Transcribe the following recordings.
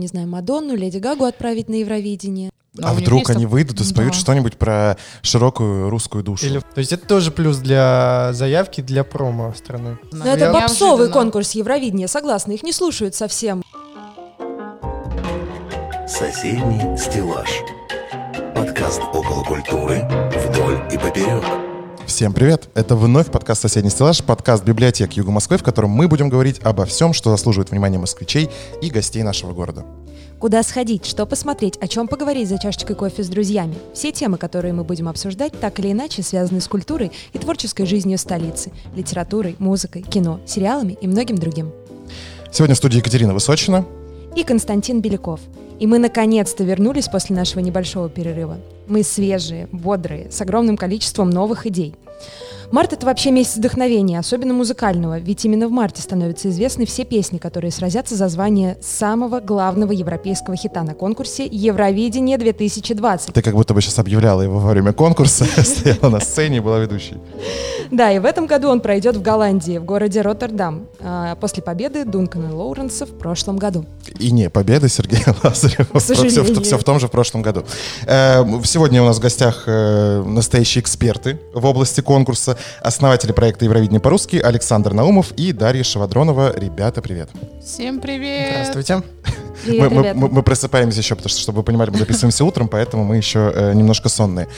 не знаю, Мадонну, Леди Гагу отправить на Евровидение. А, а вдруг они выйдут и споют да. что-нибудь про широкую русскую душу? Или, то есть это тоже плюс для заявки, для промо страны. Но Я это попсовый конкурс Евровидения, согласна, их не слушают совсем. Соседний стеллаж. Подкаст около культуры вдоль и поперек. Всем привет! Это вновь подкаст «Соседний стеллаж», подкаст библиотек Юга Москвы, в котором мы будем говорить обо всем, что заслуживает внимания москвичей и гостей нашего города. Куда сходить, что посмотреть, о чем поговорить за чашечкой кофе с друзьями. Все темы, которые мы будем обсуждать, так или иначе связаны с культурой и творческой жизнью столицы, литературой, музыкой, кино, сериалами и многим другим. Сегодня в студии Екатерина Высочина и Константин Беляков. И мы наконец-то вернулись после нашего небольшого перерыва. Мы свежие, бодрые, с огромным количеством новых идей. Март — это вообще месяц вдохновения, особенно музыкального, ведь именно в марте становятся известны все песни, которые сразятся за звание самого главного европейского хита на конкурсе «Евровидение 2020». Ты как будто бы сейчас объявляла его во время конкурса, стояла на сцене и была ведущей. Да, и в этом году он пройдет в Голландии, в городе Роттердам, а, после победы Дункана Лоуренса в прошлом году. И не победы Сергея Лазарева. Все, все в том же прошлом году. Э, сегодня у нас в гостях э, настоящие эксперты в области конкурса основатели проекта Евровидение по-русски Александр Наумов и Дарья Шавадронова. Ребята, привет. Всем привет. Здравствуйте. Привет, мы, мы, мы просыпаемся еще, потому что, чтобы вы понимали, мы записываемся утром, поэтому мы еще э, немножко сонные.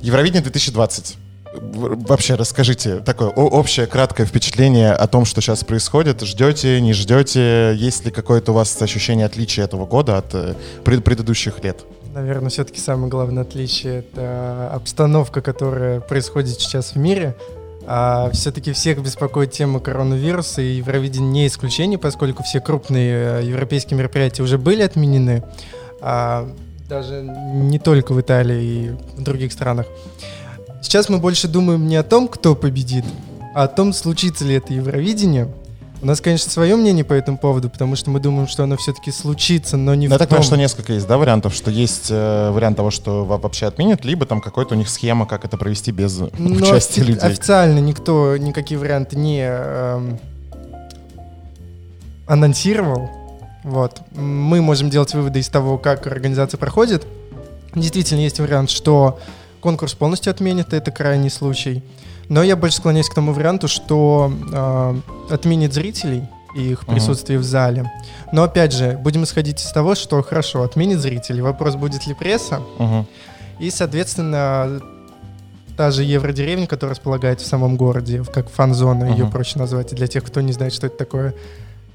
Евровидение 2020 вообще расскажите такое общее краткое впечатление о том, что сейчас происходит. Ждете, не ждете? Есть ли какое-то у вас ощущение отличия этого года от э, пред предыдущих лет? Наверное, все-таки самое главное отличие — это обстановка, которая происходит сейчас в мире. А все-таки всех беспокоит тема коронавируса, и Евровидение не исключение, поскольку все крупные э, европейские мероприятия уже были отменены, а даже не только в Италии и в других странах. Сейчас мы больше думаем не о том, кто победит, а о том, случится ли это Евровидение, у нас, конечно, свое мнение по этому поводу, потому что мы думаем, что оно все-таки случится, но не да, в так том... что несколько есть, да, вариантов, что есть э, вариант того, что вообще отменят, либо там какой-то у них схема, как это провести без но участия людей. Официально никто никакие варианты не э, анонсировал. Вот. Мы можем делать выводы из того, как организация проходит. Действительно, есть вариант, что конкурс полностью отменят, это крайний случай. Но я больше склоняюсь к тому варианту, что э, отменит зрителей и их присутствие uh-huh. в зале. Но опять же, будем исходить из того, что хорошо, отменит зрителей. Вопрос, будет ли пресса. Uh-huh. И, соответственно, та же Евродеревня, которая располагается в самом городе, как фан-зона, uh-huh. ее проще назвать, для тех, кто не знает, что это такое.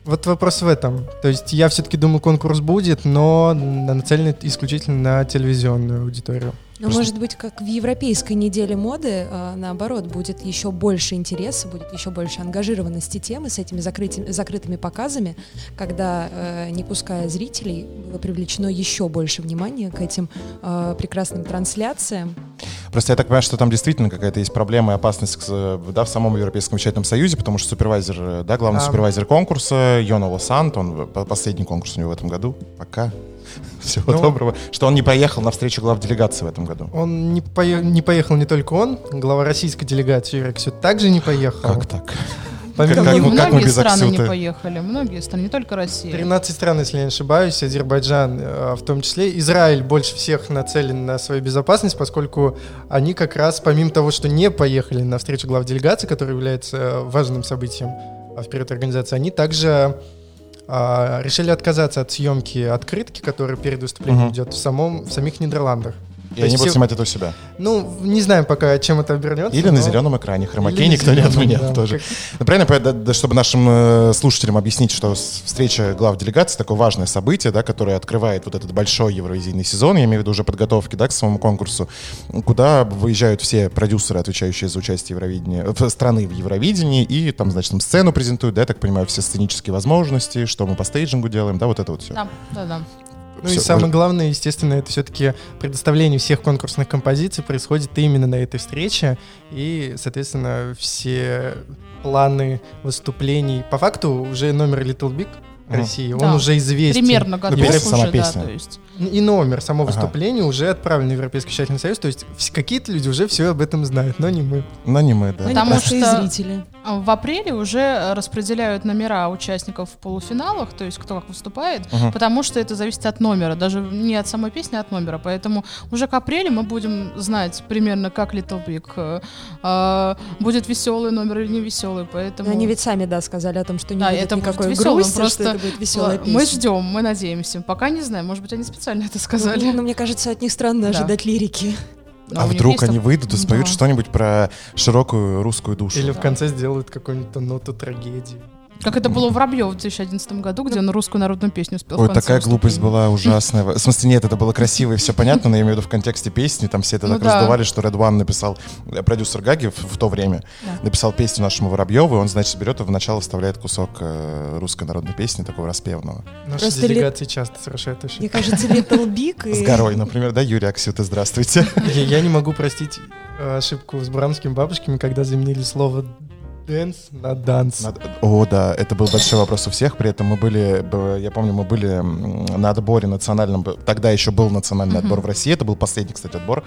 Вот вопрос в этом. То есть я все-таки думаю, конкурс будет, но нацелен исключительно на телевизионную аудиторию. Но Просто... может быть, как в Европейской неделе моды, а, наоборот, будет еще больше интереса, будет еще больше ангажированности темы с этими закрытыми, закрытыми показами, когда, э, не пуская зрителей, было привлечено еще больше внимания к этим э, прекрасным трансляциям. Просто я так понимаю, что там действительно какая-то есть проблема и опасность да, в самом Европейском вещательном союзе, потому что супервайзер, да, главный а... супервайзер конкурса, Йона Лосант, он последний конкурс у него в этом году, пока Всего ну, доброго. Что он не поехал на встречу глав делегации в этом году. Он не, пое- не поехал не только он, глава российской делегации Аксют также не поехал. Как так? Помимо, как, как, многие как мы без страны Аксюта? не поехали, многие страны, не только Россия. 13 стран, если я не ошибаюсь, Азербайджан э, в том числе. Израиль больше всех нацелен на свою безопасность, поскольку они как раз, помимо того, что не поехали на встречу глав делегации, которая является э, важным событием в период организации, они также решили отказаться от съемки открытки, которая перед выступлением угу. идет в, самом, в самих Нидерландах. И они будут снимать это у себя? Ну, не знаем пока, чем это обернется. Или но... на зеленом экране. Хромакей никто не отменял да, тоже. Как... Ну, правильно, да, да, чтобы нашим э, слушателям объяснить, что встреча глав делегации такое важное событие, да, которое открывает вот этот большой евровизийный сезон, я имею в виду уже подготовки да, к самому конкурсу, куда выезжают все продюсеры, отвечающие за участие Евровидения, в страны в Евровидении, и там, значит, там сцену презентуют, да, я так понимаю, все сценические возможности, что мы по стейджингу делаем, да, вот это вот все. Да, да, да. Ну все, и самое главное, естественно, это все-таки предоставление всех конкурсных композиций происходит именно на этой встрече. И, соответственно, все планы выступлений. По факту уже номер Little Big России, он уже известен. Примерно готов ну, уже, да, то есть. И номер, само выступление уже отправлен в Европейский тщательный союз, то есть какие-то люди уже все об этом знают, но не мы. Но не мы, да. Потому что зрители. В апреле уже распределяют номера участников в полуфиналах, то есть кто как выступает, угу. потому что это зависит от номера, даже не от самой песни, а от номера. Поэтому уже к апрелю мы будем знать примерно, как Little Big э, э, будет веселый номер или не веселый. Поэтому... Они ведь сами, да, сказали о том, что не да, будет это никакой будет веселым, грусти, просто что это будет веселая песня. Мы ждем, мы надеемся. Пока не знаем, может быть, они специально это сказали. Ну, ну мне кажется, от них странно да. ожидать лирики. Но а вдруг они выйдут и споют да. что-нибудь про широкую русскую душу? Или да. в конце сделают какую-нибудь ноту трагедии. Как это было в Воробьев в 2011 году, где он русскую народную песню спел. Ой, такая выступления. глупость была ужасная. В смысле, нет, это было красиво и все понятно, но я имею в виду в контексте песни, там все это ну, так да. раздували, что Red One написал, э, продюсер Гаги в, в то время, да. написал песню нашему Воробьеву, и он, значит, берет и в начало вставляет кусок э, русской народной песни, такого распевного. Наши Просто делегации ли... часто совершают ошибки. Мне кажется, Little Big и... С горой, например, да, Юрий Аксюта, здравствуйте. Я не могу простить э, ошибку с бурановскими бабушками, когда заменили слово dance на dance. О, да, это был большой вопрос у всех. При этом мы были, я помню, мы были на отборе национальном. Тогда еще был национальный отбор в России. Это был последний, кстати, отбор.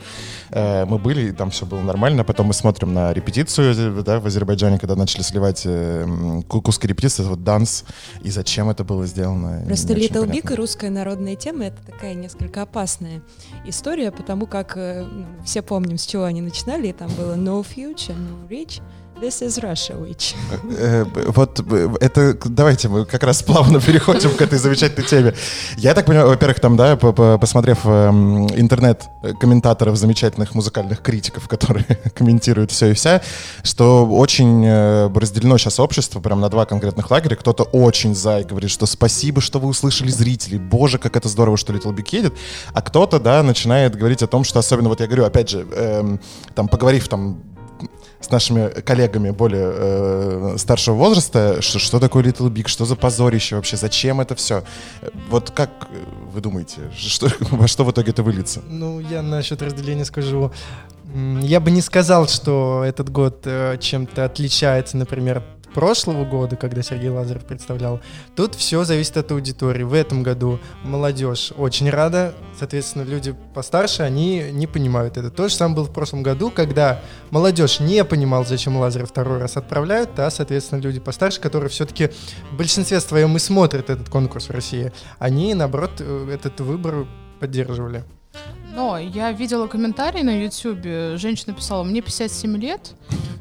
Э, мы были, и там все было нормально. Потом мы смотрим на репетицию да, в Азербайджане, когда начали сливать э, куски репетиции, вот данс. И зачем это было сделано? Просто Little Big и русская народная тема — это такая несколько опасная история, потому как э, ну, все помним, с чего они начинали. И там было No Future, No Rich — This is Russia, which... Э, вот э, это, давайте мы как раз плавно переходим к этой замечательной теме. Я так понимаю, во-первых, там, да, посмотрев эм, интернет комментаторов, замечательных музыкальных критиков, которые комментируют все и вся, что очень э, разделено сейчас общество прям на два конкретных лагеря. Кто-то очень за и говорит, что спасибо, что вы услышали зрителей, боже, как это здорово, что Little Big едет. А кто-то, да, начинает говорить о том, что особенно, вот я говорю, опять же, эм, там, поговорив там с нашими коллегами более э, старшего возраста, что, что такое Little Big, что за позорище вообще, зачем это все. Вот как вы думаете, что, во что в итоге это выльется? Ну, я насчет разделения скажу. Я бы не сказал, что этот год э, чем-то отличается, например, прошлого года, когда Сергей Лазарев представлял, тут все зависит от аудитории. В этом году молодежь очень рада, соответственно, люди постарше, они не понимают это. То же самое было в прошлом году, когда молодежь не понимала, зачем Лазарев второй раз отправляют, а, соответственно, люди постарше, которые все-таки в большинстве своем и смотрят этот конкурс в России, они, наоборот, э, этот выбор поддерживали. Но я видела комментарий на YouTube, женщина писала, мне 57 лет,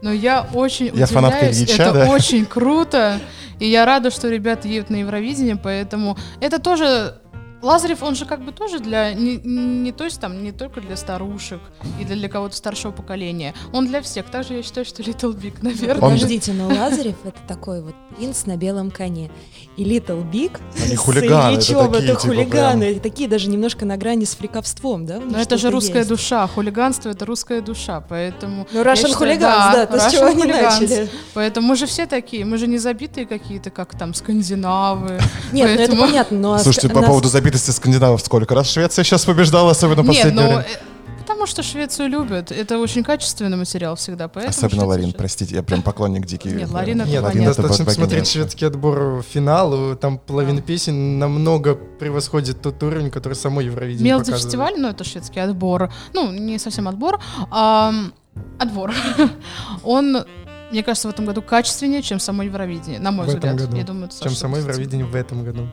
но я очень я удивляюсь, Ильича, это да? очень круто, и я рада, что ребята едут на Евровидение, поэтому это тоже Лазарев, он же как бы тоже для, не, не то есть там, не только для старушек или для кого-то старшего поколения, он для всех. Также я считаю, что Little Big, наверное. Подождите, но Лазарев это такой вот принц на белом коне. И Little Big Они хулиганы, это, такие, это типа, хулиганы, прям... такие даже немножко на грани с фриковством, да? Но это же русская есть. душа, хулиганство это русская душа, поэтому... Ну, Russian Hooligans, да, да то, с чего они начали. Поэтому мы же все такие, мы же не забитые какие-то, как там скандинавы. Нет, поэтому... ну это понятно, но... Слушайте, по поводу знаменитости скандинавов сколько раз Швеция сейчас побеждала, особенно последнее ну, время? Потому что Швецию любят. Это очень качественный материал всегда. Особенно Ларин, швед... простите, я прям поклонник дикий. Нет, Ларин это Нет, Ларин достаточно посмотреть шведский отбор финал. Там половина песен намного превосходит тот уровень, который само Евровидение Мелди фестиваль, ну это шведский отбор. Ну, не совсем отбор. А, отбор. Он мне кажется, в этом году качественнее, чем само Евровидение, на мой в взгляд. Этом году. Я думаю, чем само Евровидение в этом году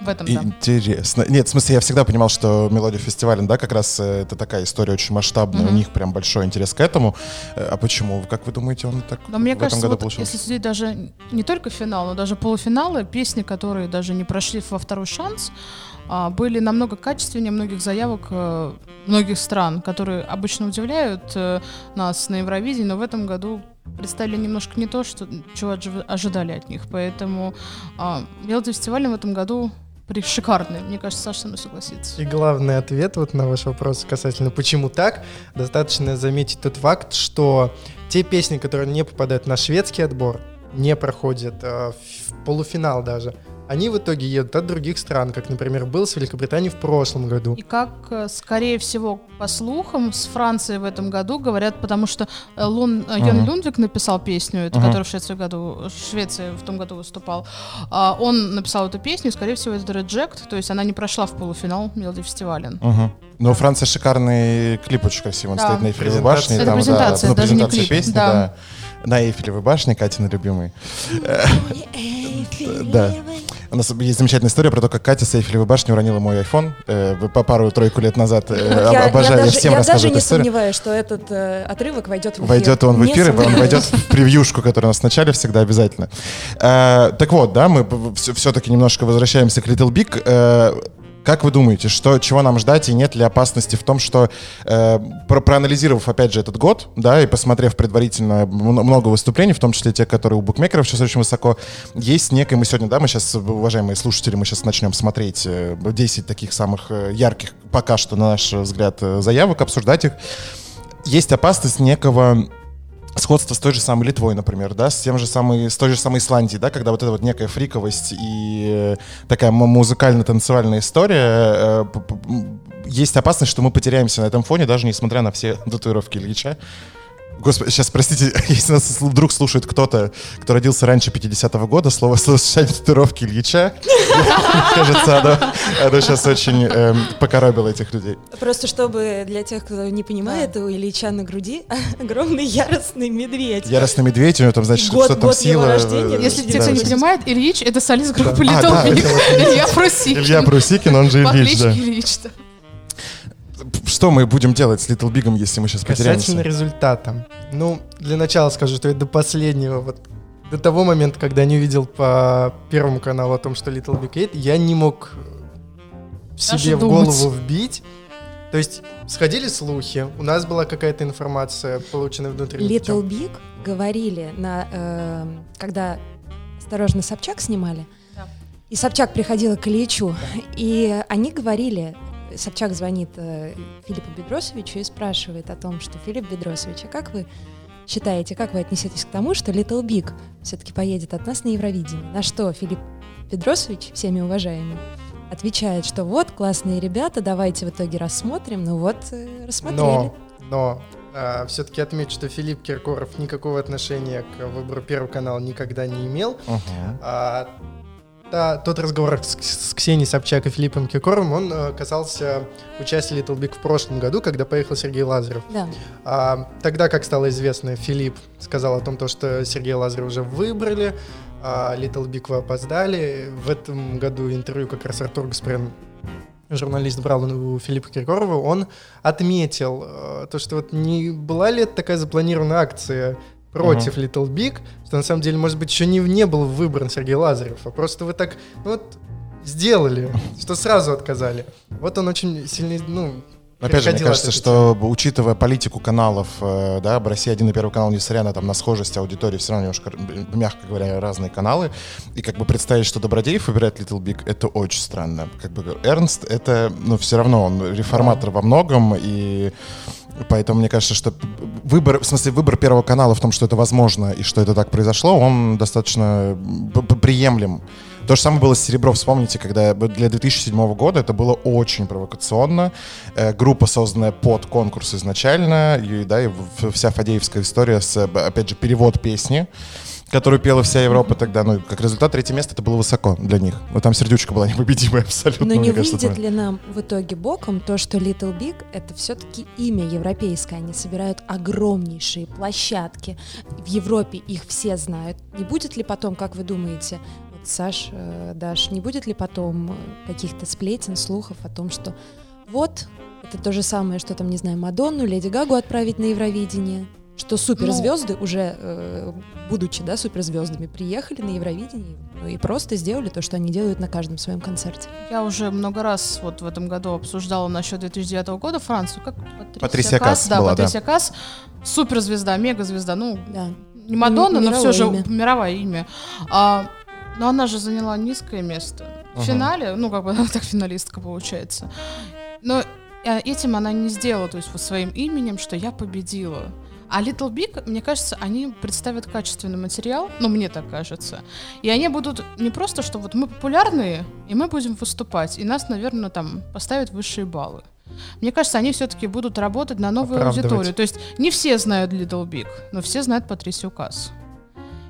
в этом, да. Интересно. Нет, в смысле, я всегда понимал, что мелодия фестиваля, да, как раз э, это такая история очень масштабная, mm-hmm. у них прям большой интерес к этому. Э, а почему? Как вы думаете, он так но мне в кажется, этом году вот получился? Если судить даже не только финал, но даже полуфиналы, песни, которые даже не прошли во второй шанс, были намного качественнее многих заявок э, многих стран, которые обычно удивляют нас на Евровидении, но в этом году представили немножко не то, что, чего ожидали от них. Поэтому а, Мелодия фестиваля в этом году шикарный. Мне кажется, Саша со мной согласится. И главный ответ вот на ваш вопрос касательно почему так, достаточно заметить тот факт, что те песни, которые не попадают на шведский отбор, не проходят э, в полуфинал даже, они в итоге едут от других стран, как, например, был с Великобританией в прошлом году. И как, э, скорее всего, по слухам, с Францией в этом году говорят, потому что э, Лун, э, Йон. Люндвик написал песню, эту, Мгм. которая в Швеции, году, в Швеции в том году выступал. А, Он написал эту песню, и, скорее всего, это Reject, то есть она не прошла в полуфинал Мелоди Фестиваля. Мгм. Ну, у Франции шикарный клип очень красивый. Он Да. стоит на Эйфелевой башне. Это там, да, презентация, ну, даже не презентация клип, песни, да. да. На Эйфелевой башне, Катина любимый. Да. У нас есть замечательная история про то, как Катя с Эйфелевой башни уронила мой iPhone э, по пару-тройку лет назад. Э, об- Я, я Обожаю, я даже, всем я даже рассказываю не историю. сомневаюсь, что этот э, отрывок войдет в эфир. Войдет он в эфир, и он войдет в превьюшку, которая у нас в начале всегда обязательно. Э, так вот, да, мы все-таки немножко возвращаемся к Little Big. Э, как вы думаете, что, чего нам ждать и нет ли опасности в том, что э, про- проанализировав опять же этот год, да, и посмотрев предварительно много выступлений, в том числе те, которые у букмекеров сейчас очень высоко, есть некое, мы сегодня, да, мы сейчас, уважаемые слушатели, мы сейчас начнем смотреть э, 10 таких самых э, ярких пока что, на наш взгляд, э, заявок, обсуждать их. Есть опасность некого сходство с той же самой Литвой, например, да, с тем же самой, с той же самой Исландией, да, когда вот эта вот некая фриковость и э, такая музыкально-танцевальная история, э, есть опасность, что мы потеряемся на этом фоне, даже несмотря на все татуировки Ильича. Господи, сейчас, простите, если нас вдруг слушает кто-то, кто родился раньше 50-го года, слово словосочетание татуировки Ильича, кажется, оно, сейчас очень эм, покоробило этих людей. Просто чтобы для тех, кто не понимает, у Ильича на груди огромный яростный медведь. Яростный медведь, у него там, значит, что там год его сила. рождения, э, Если кто не понимает, Ильич — это солист группы А, вот Илья Прусикин. Илья Брусикин, он же Ильич, да. Ильич, да. Что мы будем делать с Little Big, если мы сейчас Касательно потеряемся? результата. Ну, для начала скажу, что я до последнего, вот до того момента, когда не увидел по Первому каналу о том, что Little Big Eight, я не мог в Даже себе в голову вбить. То есть сходили слухи, у нас была какая-то информация, полученная внутренним Little путем. Big говорили, на, э, когда «Осторожно, Собчак» снимали, Да. и Собчак приходила к Ильичу, и они говорили, Собчак звонит э, Филиппу Бедросовичу и спрашивает о том, что Филипп Бедросович, а как вы считаете, как вы отнесетесь к тому, что Little Big все-таки поедет от нас на Евровидение? На что Филипп Бедросович, всеми уважаемый, отвечает, что вот, классные ребята, давайте в итоге рассмотрим. Ну вот, э, рассмотрели. Но, но все-таки отмечу, что Филипп Киркоров никакого отношения к выбору Первого канала никогда не имел. Мгм. А, та- тот разговор с, с Ксенией Собчак и Филиппом Киркоровым, он э, касался участия Little Big в прошлом году, когда поехал Сергей Лазарев. Да. А, тогда, как стало известно, Филипп сказал о том, то, что Сергея Лазарева уже выбрали, а Little Big вы опоздали. В этом году интервью как раз Артур Гаспарян, журналист, брал у Филиппа Киркорова, он отметил э, то, что вот не была ли это такая запланированная акция против Little Big, что на самом деле, может быть, еще не, не был выбран Сергей Лазарев, а просто вы так, ну вот, сделали, что сразу отказали. Вот он очень сильно, ну, Опять же, мне кажется, что учитывая политику каналов, э, да, Россия 1 и Первый канал, несмотря на, там, на схожесть аудитории, все равно немножко, мягко говоря, разные каналы. И как бы представить, что Добродеев выбирает Little Big, это очень странно. Как бы Эрнст, это, ну, все равно он реформатор во многом, и Поэтому мне кажется, что выбор, в смысле, выбор Первого канала в том, что это возможно и что это так произошло, он достаточно приемлем. То же самое было с Серебро. Вспомните, когда для 2007 года это было очень провокационно. Э, группа, созданная под конкурс изначально, и, да, и вся Фадеевская история с, опять же, перевод песни, которую пела вся Европа тогда. Ну, как результат, третье место это было высоко для них. Но там сердючка была непобедимая абсолютно. Но не кажется, выйдет ли нам в итоге боком то, что Little Big — это все-таки имя европейское. Они собирают огромнейшие площадки. В Европе их все знают. Не будет ли потом, как вы думаете, вот Саш, э, Даш, не будет ли потом э, каких-то сплетен, слухов о том, что вот, это то же самое, что там, не знаю, Мадонну, Леди Гагу отправить на Евровидение, что суперзвезды уже, э, будучи, да, суперзвездами, приехали на Евровидение ну, и просто сделали то, что они делают на каждом своем концерте. Я уже много раз вот в этом году обсуждала насчет 2009 года Францию. Как Патрисия Касс да, была, да. Патрисия Касс. Суперзвезда, мегазвезда. Ну, Да. не Мадонна, но все же имя. мировое имя. А, но она же заняла низкое место в Ага. финале, ну как бы она так финалистка получается. Но э, этим она не сделала, то есть вот своим именем, что я победила. А Little Big, мне кажется, они представят качественный материал, ну, мне так кажется. И они будут не просто, что вот мы популярные, и мы будем выступать, и нас, наверное, там поставят высшие баллы. Мне кажется, они все-таки будут работать на новую аудиторию. То есть не все знают Little Big, но все знают Патрисию Касс.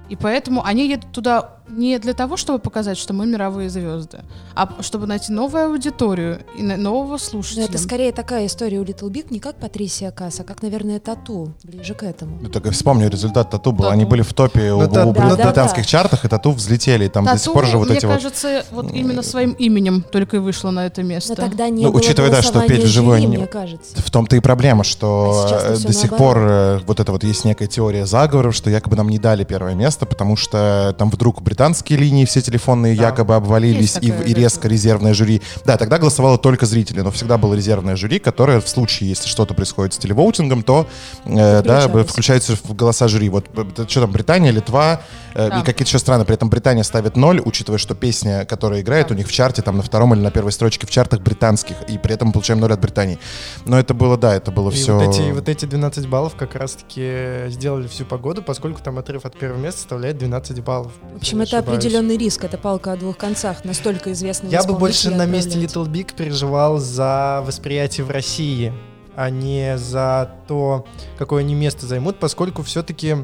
И поэтому они едут туда не для того, чтобы показать, что мы мировые звезды, а чтобы найти новую аудиторию и нового слушателя. Но это скорее такая история у Little Big, не как Патрисия Касса, а как, наверное, Тату, ближе к этому. Ну, так вспомню, результат Тату был. Тату. Они были в топе ну, у, да, у да, британских да, чартах, и Тату взлетели. И там тату, до сих пор же вот мне эти кажется, вот... вот именно своим именем только и вышло на это место. Но тогда не ну, было учитывая, да, что петь вживую... Мне кажется. В том-то и проблема, что а до сих наоборот. пор э, вот это вот есть некая теория заговоров, что якобы нам не дали первое место, потому что там вдруг британские линии все телефонные да. якобы обвалились, и, и резко резервное жюри. Да, тогда голосовало только зрители, но всегда было резервное жюри, которое в случае, если что-то происходит с телевоутингом, то э, да, включается в голоса жюри. Вот э, что там, Британия, Литва э, да. и какие-то еще страны. При этом Британия ставит ноль, учитывая, что песня, которая играет да. у них в чарте, там на втором или на первой строчке в чартах британских, и при этом мы получаем ноль от Британии. Но это было, да, это было и все... Вот эти, вот эти 12 баллов как раз-таки сделали всю погоду, поскольку там отрыв от первого места составляет 12 баллов. В общем, это определенный риск, это палка о двух концах, настолько известный Я бы больше на месте Little Big переживал за восприятие в России, а не за то, какое они место займут, поскольку все-таки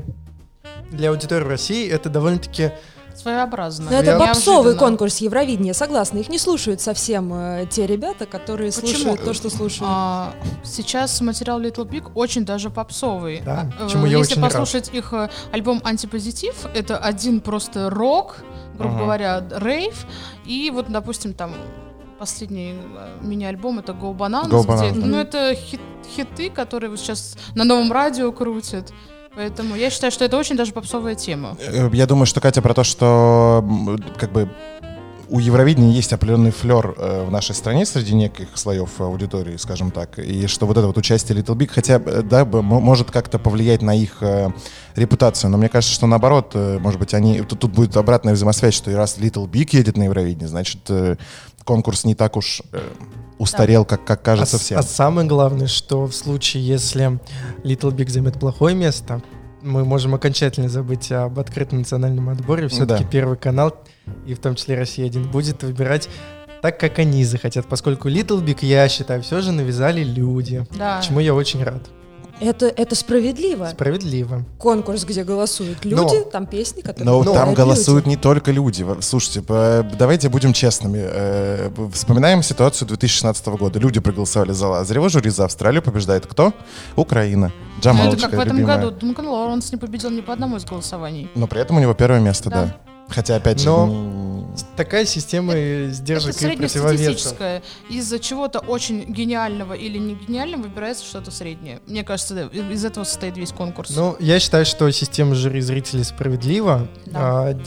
для аудитории России это довольно-таки своеобразно. Но это попсовый конкурс Евровидения, согласна. Их не слушают совсем э, те ребята, которые Почему? слушают то, что слушают. А, сейчас материал Little Big очень даже попсовый. Да, а, почему я Если очень послушать рад. их э, альбом «Антипозитив», это один просто рок, грубо ага. говоря, рейв, и вот, допустим, там последний э, мини-альбом это Go Bananas, Go Bananas. Где, ну это хит, хиты, которые вот сейчас на новом радио крутят. Поэтому я считаю, что это очень даже попсовая тема. Э, я думаю, что Катя про то, что как бы у Евровидения есть определенный флер э, в нашей стране среди неких слоев аудитории, скажем так, и что вот это вот участие Little Big, хотя, э, да, может как-то повлиять на их э, репутацию, но мне кажется, что наоборот, э, может быть, они, тут, тут будет обратная взаимосвязь, что раз Little Big едет на Евровидение, значит, э, конкурс не так уж э, устарел, да. как, как кажется а, всем. А самое главное, что в случае, если Little Big займет плохое место, мы можем окончательно забыть об открытом национальном отборе. Все-таки да. Первый канал, и в том числе «Россия-1», будет выбирать так, как они захотят, поскольку Little Big, я считаю, все же навязали люди, да. чему я очень рад. Это, это справедливо. Справедливо. Конкурс, где голосуют люди, но, там песни, которые... Но там голосуют люди. не только люди. Слушайте, давайте будем честными. Э, вспоминаем ситуацию 2016 года. Люди проголосовали за Лазарева, жюри за Австралию побеждает кто? Украина. Джамалочка, Это как в этом любимая. году. Дункан Лоуренс не победил ни по одному из голосований. Но при этом у него первое место, да. да. Хотя, опять же, Но такая система сдержек это и противовесов. Из-за чего-то очень гениального или не гениального выбирается что-то среднее. Мне кажется, из этого состоит весь конкурс. Ну, я считаю, что система жюри зрителей справедлива. Да. А,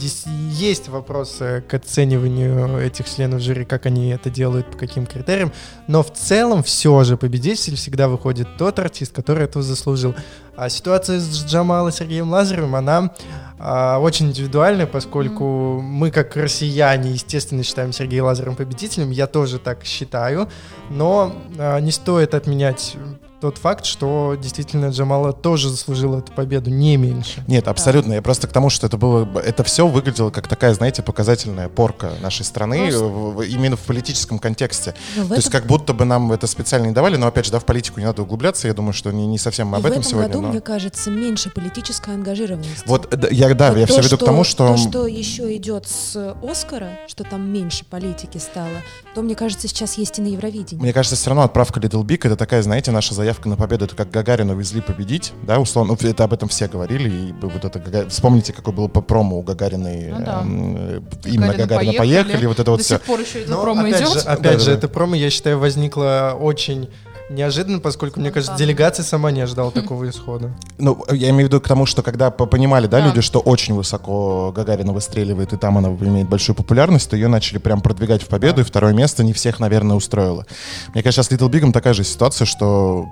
есть вопросы к оцениванию этих членов жюри, как они это делают, по каким критериям. Но в целом все же победитель всегда выходит тот артист, который этого заслужил. А ситуация с Джамалом Сергеем Лазаревым, она а, очень индивидуальная, поскольку мы, как россияне, естественно, считаем Сергея Лазаревым победителем. Я тоже так считаю. Но а, не стоит отменять тот факт, что действительно Джамала тоже заслужила эту победу не меньше. Нет, абсолютно. Да. Я просто к тому, что это было, это все выглядело как такая, знаете, показательная порка нашей страны в, именно в политическом контексте. Ну, То этом... есть как будто бы нам это специально не давали, но опять же, да, в политику не надо углубляться. Я думаю, что не, не совсем об И этом, в этом сегодня. году, но... мне кажется, меньше политической ангажированности. Вот я да, вот я то, все веду что, к тому, что то, что еще идет с Оскара, что там меньше политики стало, то мне кажется, сейчас есть и на Евровидении. Мне кажется, все равно отправка Little Big это такая, знаете, наша заявка на победу. Это как Гагарина везли победить, да, условно, ну, это об этом все говорили, и вот это, вспомните, какой был по промо у Гагариной, ну, да. э, именно Гагарина, Гагарина поехали, поехали, вот это вот До все. сих пор еще это Но, промо опять идет. Же, опять да, же, да. это промо, я считаю, возникло очень неожиданно, поскольку, мне кажется, делегация сама не ожидала такого исхода. Ну, я имею в виду к тому, что когда понимали, да, да, люди, что очень высоко Гагарина выстреливает, и там она имеет большую популярность, то ее начали прям продвигать в победу, да. и второе место не всех, наверное, устроило. Мне кажется, с Little Big такая же ситуация, что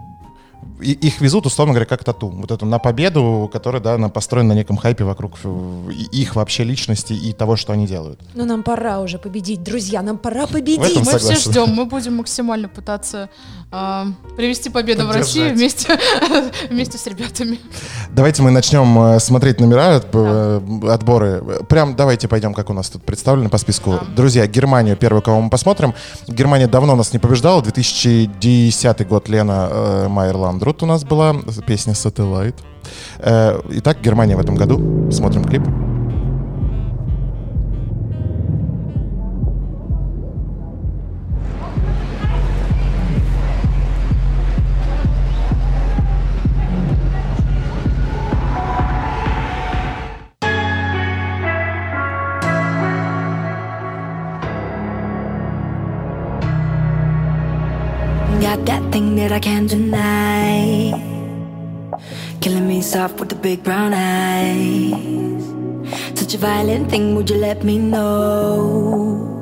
и- их везут, условно говоря, как тату. Вот эту на победу, которая, да, она построена на неком хайпе вокруг э, их вообще личности и того, что они делают. Ну, нам пора уже победить, друзья, нам пора победить. Мы согласен. все ждем, мы будем максимально пытаться а, привести победу в Россию Поддержать. вместе, вместе с ребятами. Давайте мы начнем э, смотреть номера, от- э, отборы. Прям давайте пойдем, как у нас тут представлено по списку. Друзья, Германию первую, кого мы посмотрим. Германия давно нас не побеждала. 2010 год Лена э, Майер Ландрут у нас была. Песня «Satellite». Э, итак, Германия в этом году. Смотрим клип. That thing that I can't deny. Killing me soft with the big brown eyes. Such a violent thing, would you let me know?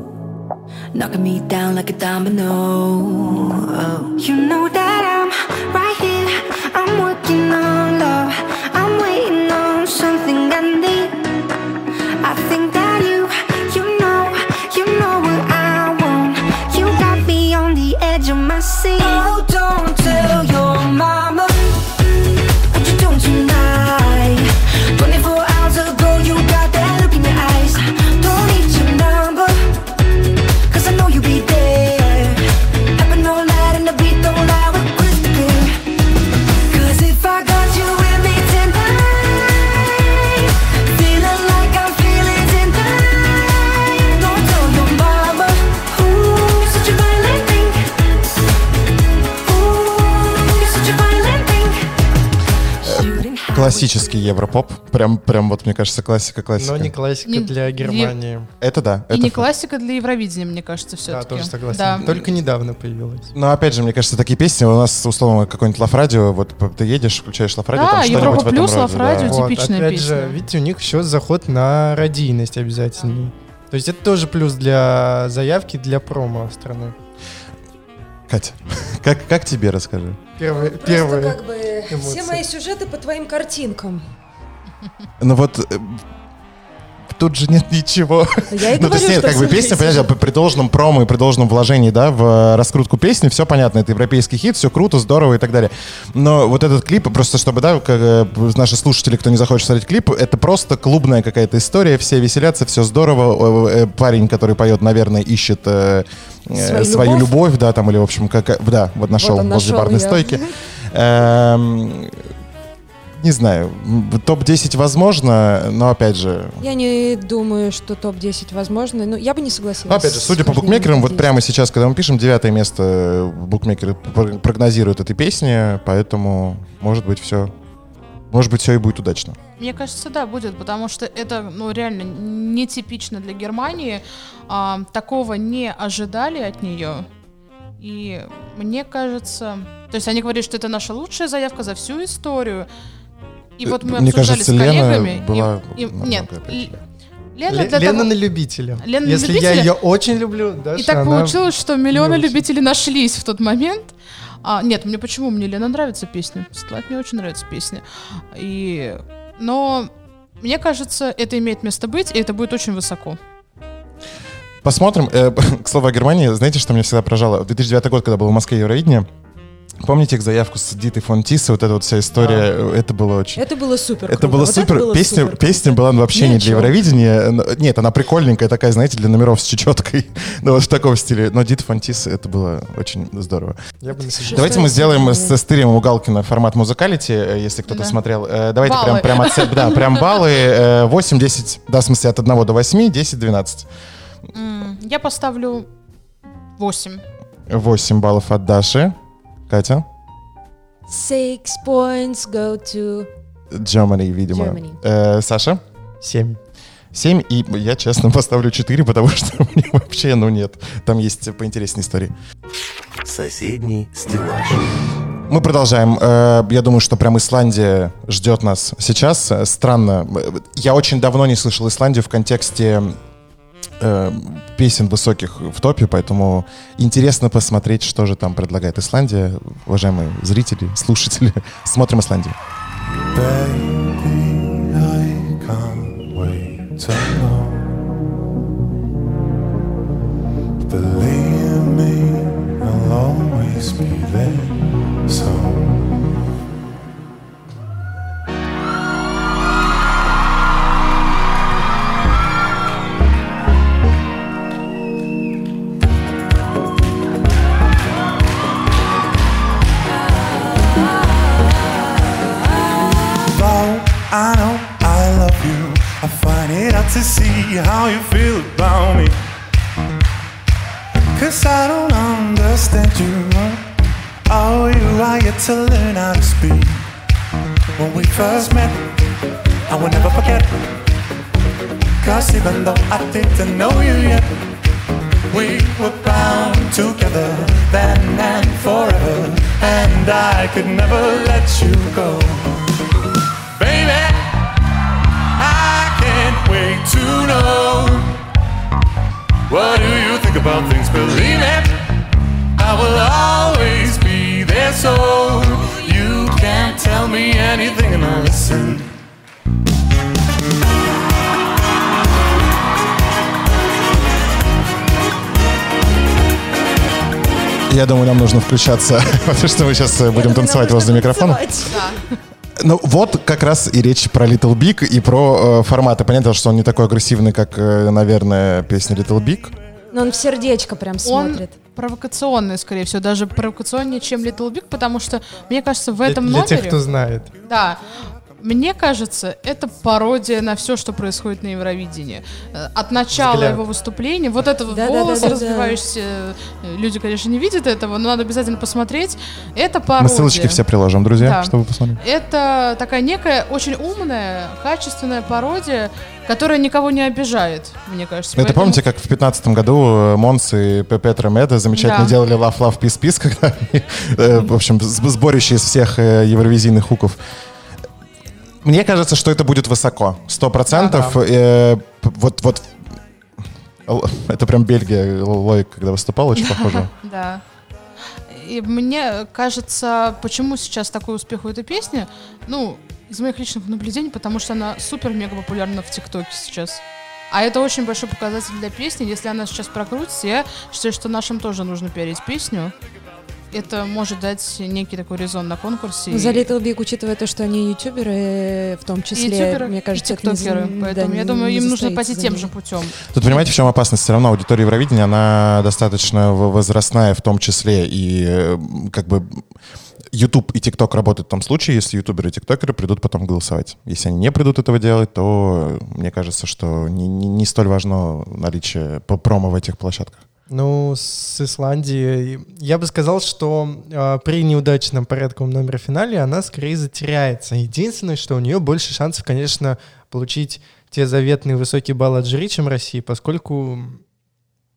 Knocking me down like a domino. Oh. You know that I'm right here. I'm working on love. I'm waiting on something I need. I think Классический европоп. Прям, прям вот, мне кажется, классика-классика. Но не классика Не- для Германии. Это да. И это не факт. классика для Евровидения, мне кажется, все-таки. Да, тоже согласен. Да. Только недавно появилась. Но опять же, мне кажется, такие песни у нас условно какой-нибудь лав-радио, вот ты едешь, включаешь лав-радио, Да, там что-нибудь Европа в этом плюс, роде, лав-радио, да. Вот. Типичная опять песня. же, видите, у них еще заход на радийность обязательный. То есть это тоже плюс для заявки, для промо страны. Катя, как, как тебе расскажи? Первый, Просто первый. как бы все эмоции. мои сюжеты по твоим картинкам. Ну вот э, тут же нет ничего. Я и Ну, то есть нет, как бы песня, понимаете, при должном промо и при должном вложении, да, в э, раскрутку песни, все понятно, это европейский хит, все круто, здорово и так далее. Но вот этот клип, просто чтобы, да, как, э, наши слушатели, кто не захочет смотреть клип, это просто клубная какая-то история, все веселятся, все здорово. Э, Парень, который поет, наверное, ищет э, Свою свою любовь? любовь, да, там, или, в общем, как, да, вот нашел возле нашел барной её. стойки. Не знаю, м, топ-10 возможно, но опять же, Я не думаю, что топ-10 возможно. Ну, я бы не согласилась. ну, опять же, судя по букмекерам, вот топ-10. прямо сейчас, когда мы пишем, девятое место э, букмекеры пр- прогнозируют этой песни, поэтому, может быть, все, может быть, все и будет удачно. Мне кажется, да, будет, потому что это, ну, реально нетипично для Германии. А, такого не ожидали от нее. И мне кажется... То есть они говорят, что это наша лучшая заявка за всю историю. И вот мы Мне обсуждали кажется, с Лена коллегами. и- была и- нет, Л-. Лена Ле- для Лена того- на любителя. Лена на Если я любителя. ее очень люблю, да, И так она- получилось, что миллионы любителей нашлись в тот момент. А, нет, мне почему? Мне Лена нравится песня. Стлайт мне очень нравится песня. И... Но мне кажется, это имеет место быть, и это будет очень высоко. Посмотрим. Э, К слову о Германии, знаете, что меня всегда поражало? В 2009 год, когда был в Москве Евровидение, помните их заявку с Дитой фон Тисой, вот эта вот вся история, э, это было очень... Это было супер Это круто. было Вот супер. было песня, супер песня была вообще Ни не для. Евровидения. Нет, она прикольненькая такая, знаете, для номеров с чечеткой. ну, вот в таком стиле. Но Дит Фонтис, это было очень здорово. Я бы Давайте мы сделаем с Стырем у Галкина формат музыкалити, э, если кто-то Да. смотрел. Э, Давайте Баллы. прям, прям, оце- да, прям баллы. э, 8, 10, да, в смысле от 1 до 8, 10, 12. М, Я поставлю 8. 8 баллов от Даши. Катя? Six points go to... Germany, видимо. Germany. Э, Саша? Семь. 7, и я, честно, поставлю 4, потому что мне вообще, ну нет. Там есть поинтереснее истории. Соседний стеллаж. Мы продолжаем. Э, Я думаю, что прям Исландия ждет нас сейчас. Странно. Э, Я очень давно не слышал Исландию в контексте э, песен высоких в топе, поэтому интересно посмотреть, что же там предлагает Исландия. Уважаемые зрители, слушатели, смотрим Исландию. Believe me, I'll always be there. So how you feel about me. Cause I don't understand you. Oh, you are yet to learn how to speak. When we first met, I will never forget. Cause even though I didn't know you yet, we were bound together then and forever. And I could never let you go. Wait to know. What do you think about things? Believe me, I will always be there so you can't tell me anything and I'll listen. Я думаю, нам нужно включаться, потому что мы сейчас будем танцевать возле микрофона. Ну вот как раз и речь про Little Big и про э, форматы. Понятно, что он не такой агрессивный, как, э, наверное, песня Little Big. Но он в сердечко прям Он смотрит. провокационный, скорее всего, даже провокационнее, чем Little Big, потому что, мне кажется, в этом для, для номере... тех, кто знает. Да. Мне кажется, это пародия на все, что происходит на Евровидении. Э, От начала Взгляд. его выступления, вот это вот Да-да-да-да-да. волосы развивающиеся, э, люди, конечно, не видят этого, но надо обязательно посмотреть. Это пародия. Мы ссылочки все приложим, друзья, Да. чтобы посмотреть. Это такая некая очень умная, качественная пародия, которая никого не обижает, мне кажется. Это Поэтому- помните, как в 2015 году э, Монс и Петра Меда замечательно Да. делали Love Love Peace Peace, когда они, э, в общем, сборище из всех евровизийных хуков. Мне кажется, что это будет высоко. Сто процентов. Э, Вот, вот это прям Бельгия, Л- Лойк, когда выступал, очень похоже. Да. И мне кажется, почему сейчас такой успех у этой песни, ну, из моих личных наблюдений, потому что она супер-мега популярна в ТикТоке сейчас. А это очень большой показатель для песни. Если она сейчас прокрутится, я считаю, что нашим тоже нужно пиарить песню. Это может дать некий такой резон на конкурсе. За Little Big, учитывая то, что они ютуберы, в том числе, ютуберы, мне кажется, и это не тиктокеры. да, Поэтому я думаю, не им нужно пойти тем же путем. Тут понимаете, в чем опасность? Все равно аудитория Евровидения, она достаточно возрастная в том числе, и как бы YouTube и TikTok работают в том случае, если ютуберы и тиктокеры придут потом голосовать. Если они не придут этого делать, то э, мне кажется, что не, не- не столь важно наличие промо в этих площадках. Ну, с Исландией, я бы сказал, что э, при неудачном порядковом номере финале она скорее затеряется. Единственное, что у нее больше шансов, конечно, получить те заветные высокие баллы от жюри, чем России, поскольку,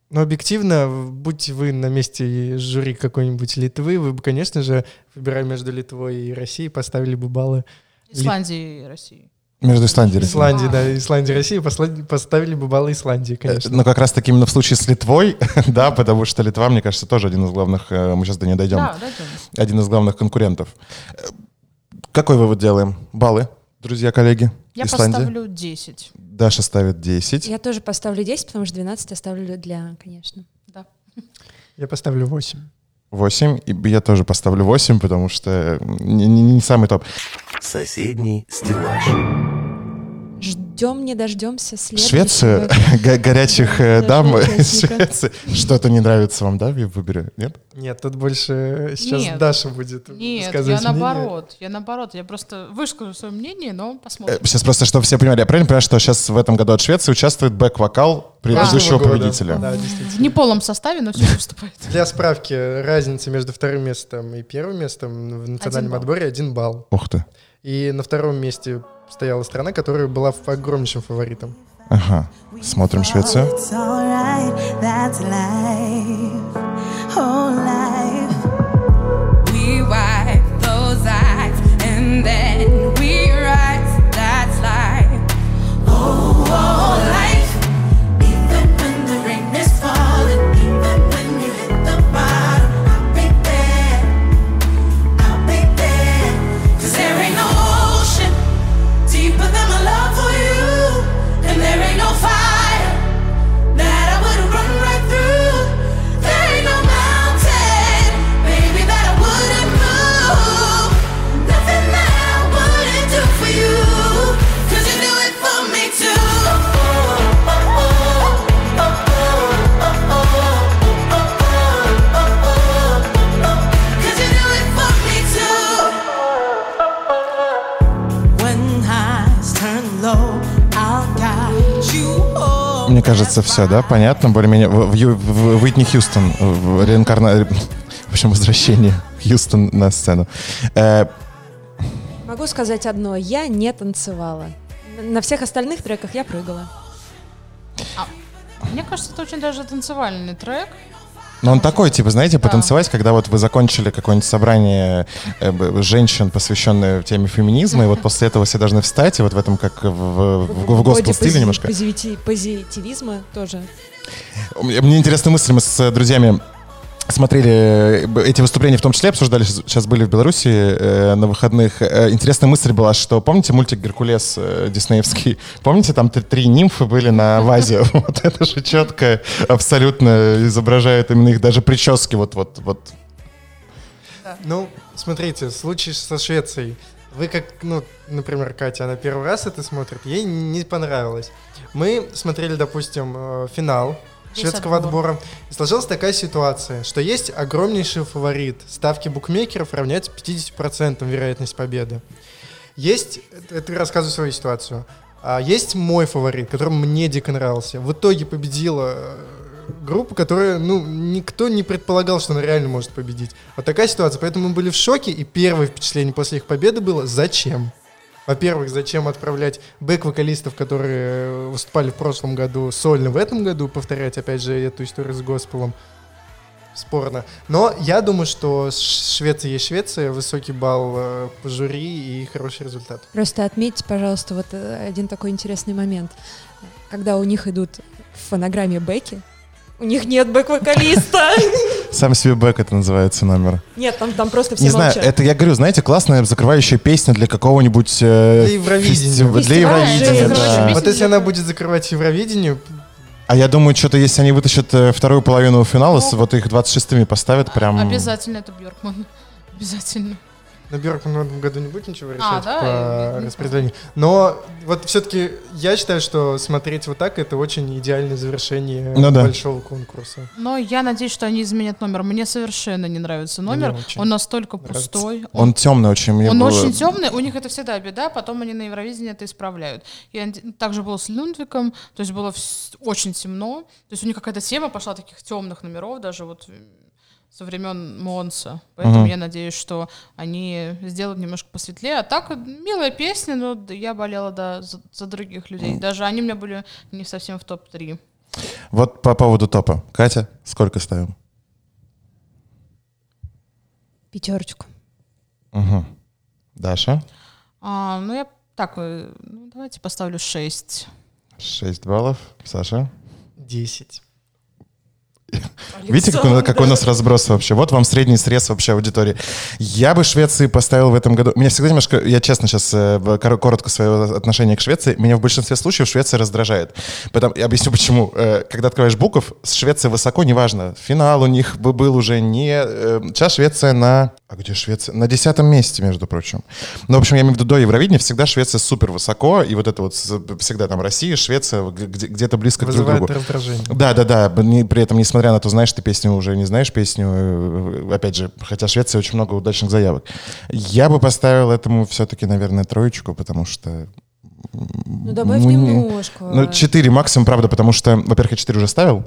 ну, объективно, в- будь вы на месте жюри какой-нибудь Литвы, вы бы, конечно же, выбирая между Литвой и Россией, поставили бы баллы Исландии и России. Между Исландией и Россией. Исландии, да, Исландии, России, посла- поставили бы баллы Исландии, конечно. Но как раз таки именно в случае с Литвой, да, потому что Литва, мне кажется, тоже один из главных, э, мы сейчас до нее дойдем, Да, дойдем. один из главных конкурентов. Э, Какой вывод делаем? Баллы, друзья, коллеги? Я Исландия? поставлю 10. Даша ставит 10. Я тоже поставлю 10, потому что 12 оставлю для, конечно. Да. Я поставлю 8. 8. И я тоже поставлю 8, потому что не, не- не самый топ. Соседний стеллаж. Ждем, не дождемся следующего. Швеция, го- горячих э, Да, дам из участника. Швеции. Что-то не нравится вам, да, в выборе? Нет? Нет, тут больше сейчас Нет. Даша будет Нет, я мнение. наоборот. Я наоборот. Я просто выскажу свое мнение, но Э, посмотрим. Сейчас просто, чтобы все понимали. Я правильно понимаю, что сейчас в этом году от Швеции участвует бэк-вокал предыдущего Прошлого года. победителя? Да, В действительно. неполном составе, но все выступает. Для справки, разница между вторым местом и первым местом в национальном балл. отборе один балл. Ух ты. И на втором месте стояла страна, которая была огромнейшим фаворитом. Ага. Смотрим Швецию. Мне кажется, все, да, понятно, более-менее. В, в, в, Уитни Хьюстон, в реинкарна... В общем, возвращение Хьюстон на сцену. Э... Могу сказать одно. Я не танцевала. На всех остальных треках я прыгала. А, мне кажется, это очень даже танцевальный трек. Но он такой, типа, знаете, потанцевать, когда вот вы закончили какое-нибудь собрание э, женщин, посвященное теме феминизма, и вот после этого все должны встать, и вот в этом, как в, в, в госпел стиле немножко. Позитивизма тоже. Мне мне интересная мысль, мы с э, друзьями смотрели э, эти выступления, в том числе обсуждали, сейчас были в Беларуси э, на выходных. Э, интересная мысль была, что помните мультик «Геркулес» э, диснеевский? Помните, там т- три нимфы были на вазе? Вот это же четко абсолютно изображает именно их даже прически вот вот вот. Ну, смотрите, случай со Швецией. Вы как, ну, например, Катя, она первый раз это смотрит, ей не понравилось. Мы смотрели, допустим, э, финал шведского отбор. отбора. И сложилась такая ситуация, что есть огромнейший фаворит. Ставки букмекеров равняются 50% вероятность победы. Есть, это это я рассказываю свою ситуацию, а есть мой фаворит, который мне дико нравился. В итоге победила э, группа, которая, ну, никто не предполагал, что она реально может победить. Вот такая ситуация. Поэтому мы были в шоке, и первое впечатление после их победы было «Зачем?». Во-первых, зачем отправлять бэк-вокалистов, которые э, выступали в прошлом году, сольно в этом году, повторять, опять же, эту историю с госпелом. Спорно. Но я думаю, что Швеция есть Швеция, высокий балл э, по жюри и хороший результат. Просто отметьте, пожалуйста, вот э, один такой интересный момент. Когда у них идут в фонограмме бэки, у них нет бэк-вокалиста. Сам себе бэк это называется номер. Нет, там, там просто все Не знаю, молчат. это я говорю, знаете, классная закрывающая песня для какого-нибудь... э, Для Евровидения. фестив- Для Евровидения, да, Вот если она будет закрывать Евровидение, А я думаю, что-то если они вытащат э, вторую половину финала, с- вот их 26-ми поставят прям... Обязательно это Бьоркман. Обязательно. На в этом году не будет ничего решать да, по я распределению. Но вот все-таки я считаю, что смотреть вот так это очень идеальное завершение Ну да. большого конкурса. Но я надеюсь, что они изменят номер. Мне совершенно не нравится номер. Мне очень Он настолько нравится. пустой. Он темный очень. Мне Он было- очень темный, у них это всегда беда, потом они на Евровидении это исправляют. И они- также было с Люндвиком, то есть было очень темно, то есть у них какая-то тема пошла таких темных номеров, даже вот со времен Монса. Поэтому Мгм. я надеюсь, что они сделают немножко посветлее. А так, милая песня, но я болела да, за, за других людей. Даже они у меня были не совсем в топ-3. Вот по поводу топа. Катя, сколько ставим? Пятерочку. Угу. Даша? А, ну, я так, э, ну, давайте поставлю 6. 6 баллов. Саша? 10. Видите, какой, нас- какой у нас разброс вообще? Вот вам средний срез вообще аудитории. Я бы Швеции поставил в этом году... Меня всегда немножко... Я честно сейчас коротко свое отношение к Швеции. Меня в большинстве случаев Швеция раздражает. Потом, я объясню почему. Э, Когда открываешь Буков, с Швецией высоко, неважно. Финал у них бы был уже не... э, Сейчас Швеция на... А где Швеция? На десятом месте, между прочим. Ну, в общем, я имею в виду до Евровидения всегда Швеция супер высоко. И вот это вот всегда там Россия, Швеция где- где-то близко друг к друг Вызывает другу. раздражение. Да, да, да. не- При этом, несмотря на то, знаешь ты песню, уже не знаешь песню. э, Опять же, хотя в Швеции очень много удачных заявок. Я бы поставил этому все-таки, наверное, троечку, потому что... Ну, добавь не- немножко. Ну, четыре максимум, правда, потому что, во-первых, я четыре уже ставил.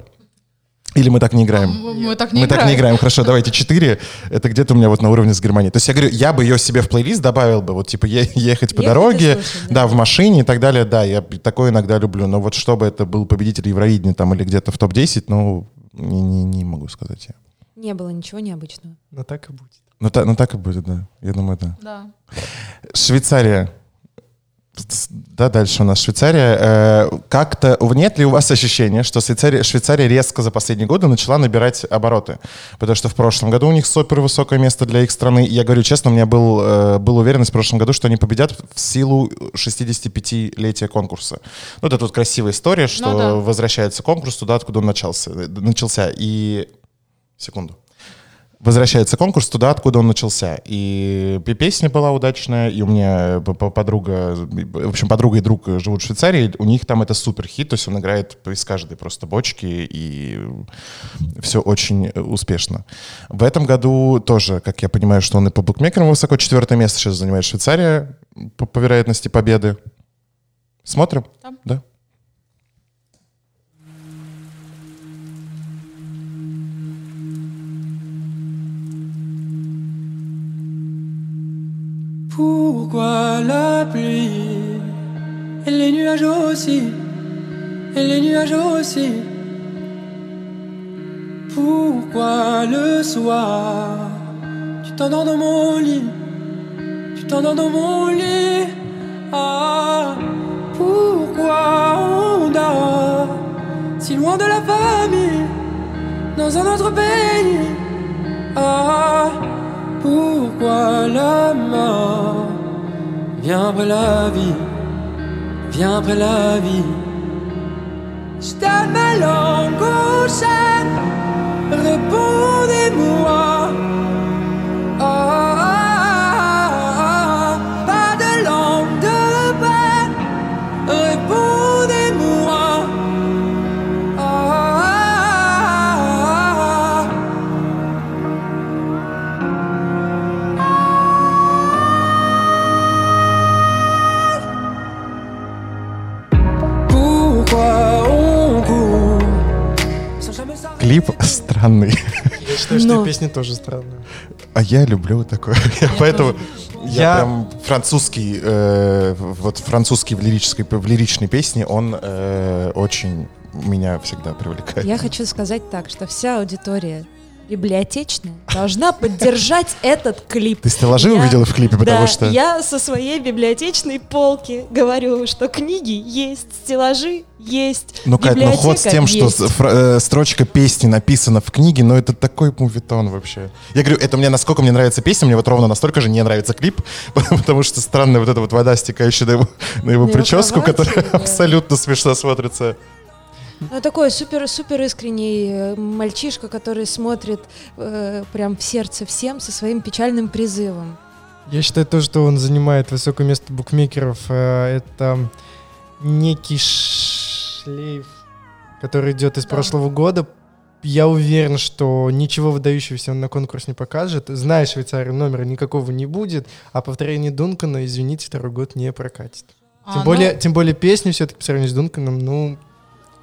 Или мы так не играем? Мы, мы так не мы играем. так не играем. Хорошо, давайте четыре. Это где-то у меня вот на уровне с Германией. То есть я говорю, я бы ее себе в плейлист добавил бы, вот типа е- ехать по Ехать дороге, слушать, да. да. в машине и так далее. Да, я такое иногда люблю. Но вот чтобы это был победитель Евровидения там или где-то в топ-10, ну, не, не, не могу сказать я. Не было ничего необычного. Но так и будет. Ну, та- ну так и будет, да. Я думаю, да. Да. Швейцария. Да, дальше у нас Швейцария. Э, Как-то нет ли у вас ощущения, что Швейцария, Швейцария резко за последние годы начала набирать обороты? Потому что в прошлом году у них супер высокое место для их страны. Я говорю честно, у меня был, э, был уверенность в прошлом году, что они победят в силу 65-летия конкурса. Ну, это тут красивая история, что Ну да. возвращается конкурс туда, откуда он начался. начался. И секунду возвращается конкурс туда, откуда он начался. И пе- песня была удачная, и у меня п- подруга, в общем, подруга и друг живут в Швейцарии, у них там это супер хит, то есть он играет из каждой просто бочки, и все очень успешно. В этом году тоже, как я понимаю, что он и по букмекерам высоко, четвертое место сейчас занимает Швейцария по, по вероятности победы. Смотрим? Да. Да. Pourquoi la pluie et les nuages aussi, et les nuages aussi. Pourquoi le soir tu t'endors dans mon lit, tu t'endors dans mon lit? Ah, pourquoi on dort si loin de la famille, dans un autre pays? Ah, pourquoi la mort vient après la vie, vient après la vie? Je ma langue au répondez-moi Что Но. и песня тоже странная. А я люблю такое. Я поэтому я, Я- прям французский, э, вот французский в лирической, в лиричной песне, он э, очень меня всегда привлекает. Я хочу сказать так, что вся аудитория библиотечная должна поддержать этот клип. Ты стеллажи Я- увидела в клипе, потому да, что... я со своей библиотечной полки говорю, что книги есть, стеллажи есть, Ну, Кать, ну ход с тем, что есть. фра- э, строчка песни написана в книге, но это такой мувитон вообще. Я говорю, это мне насколько мне нравится песня, мне вот ровно настолько же не нравится клип, потому что странная вот эта вот вода, стекающая на его, на его его прическу, которая абсолютно смешно смотрится. Ну, такой супер, супер искренний э, мальчишка, который смотрит э, прям в сердце всем со своим печальным призывом. Я считаю то, что он занимает высокое место букмекеров. э, Это некий шлейф, который идет из Да. прошлого года. Я уверен, что ничего выдающегося он на конкурс не покажет. Зная Швейцарию, номера никакого не будет, а повторение Дункана, извините, второй год не прокатит. А, Тем ну, более, тем более песни все-таки по сравнению с Дунканом, ну,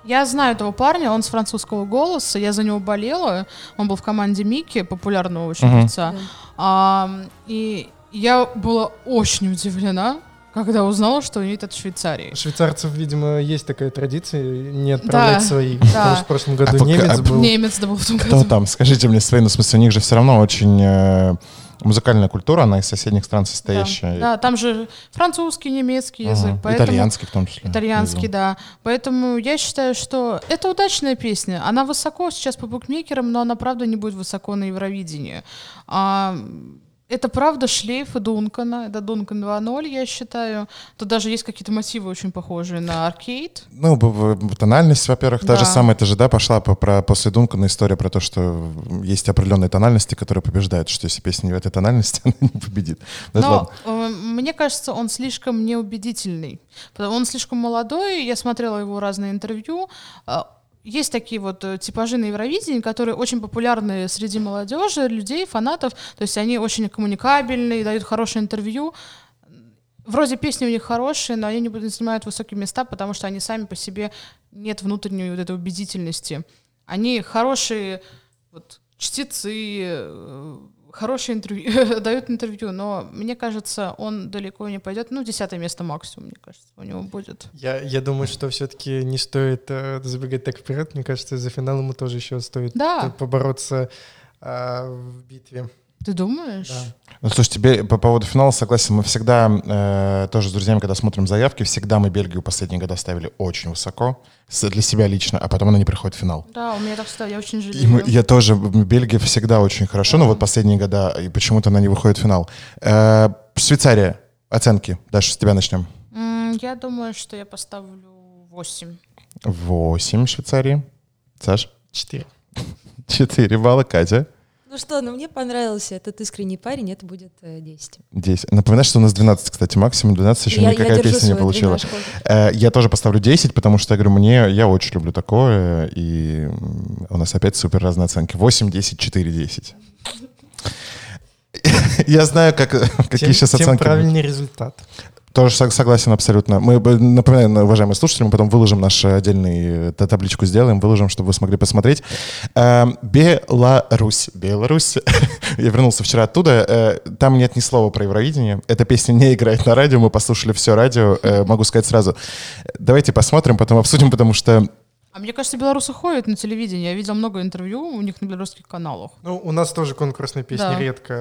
Я знаю этого парня, он с французского голоса, я за него болела. Он был в команде Мики, популярного очень певца. А, и я была очень удивлена, когда узнала, что он едет от Швейцарии. у швейцарцев, видимо, есть такая традиция не отправлять Да, свои. да. Потому что в прошлом году пока- немец а был. Немец да был в том Кто году. там? Скажите мне свои, ну, в смысле, у них же все равно очень э, музыкальная культура, она из соседних стран Да. состоящая. Да, там же французский, немецкий Ага. язык. Поэтому... Итальянский в том числе. Итальянский, внизу. да. Поэтому я считаю, что это удачная песня. Она высоко сейчас по букмекерам, но она правда не будет высоко на Евровидении. А, это правда шлейф и Дункана. Это Дункан 2.0, я считаю. Тут даже есть какие-то мотивы очень похожие на аркейд. Ну, тональность, во-первых, та Да. же самая, это же, да, пошла по, про, после Дункана история про то, что есть определенные тональности, которые побеждают, что если песня не в этой тональности, она не победит. Ну, Но ладно. э, мне кажется, он слишком неубедительный. Он слишком молодой. Я смотрела его разные интервью. Есть такие вот э, типажи на Евровидении, которые очень популярны среди молодежи, людей, фанатов. То есть они очень коммуникабельные, дают хорошее интервью. Вроде песни у них хорошие, но они не занимают высокие места, потому что они сами по себе нет внутренней вот этой убедительности. Они хорошие вот, чтецы, э, хорошие интервью, дают интервью, но мне кажется, он далеко не пойдет. Ну, десятое место максимум, мне кажется, у него будет. Я, я думаю, что все-таки не стоит э, забегать так вперед. Мне кажется, за финал ему тоже еще стоит Да. побороться э, в битве. Ты думаешь? Да. Ну, слушай, тебе по поводу финала согласен. Мы всегда, э, тоже с друзьями, когда смотрим заявки, всегда мы Бельгию последние года ставили очень высоко для себя лично, а потом она не приходит в финал. Да, у меня так всегда, я очень И жалею. мы- я тоже, Бельгия всегда очень хорошо, но вот последние года, и почему-то она не выходит в финал. Э, Швейцария, оценки. Даша, с тебя начнем. Я думаю, что я поставлю 8. 8 Швейцарии. Саш? Четыре. 4 балла. Катя? Ну что, ну мне понравился этот искренний парень, это будет э, 10. 10. Напоминаю, что у нас 12, кстати, максимум. 12 еще Я- я никакая держу песня не получила. школ. Э, Я тоже поставлю 10, потому что, я говорю, мне, я очень люблю такое, и у нас опять супер разные оценки. 8, 10, 4, 10. Я знаю, как, какие Тем, сейчас тем оценки. будут. правильнее результат. Тоже сог- согласен абсолютно. Мы, бы- напоминаю, на- уважаемые слушатели, мы потом выложим наш отдельный, э, т- табличку сделаем, выложим, чтобы вы смогли посмотреть. Эм, Беларусь. Беларусь. Я вернулся вчера оттуда. Э, Там нет ни слова про Евровидение. Эта песня не играет на радио, мы послушали все радио. Э, Могу сказать сразу. Давайте посмотрим, потом обсудим, потому что А мне кажется, белорусы ходят на телевидение. Я видел много интервью у них на белорусских каналах. Ну, у нас тоже конкурсные песни Да. редко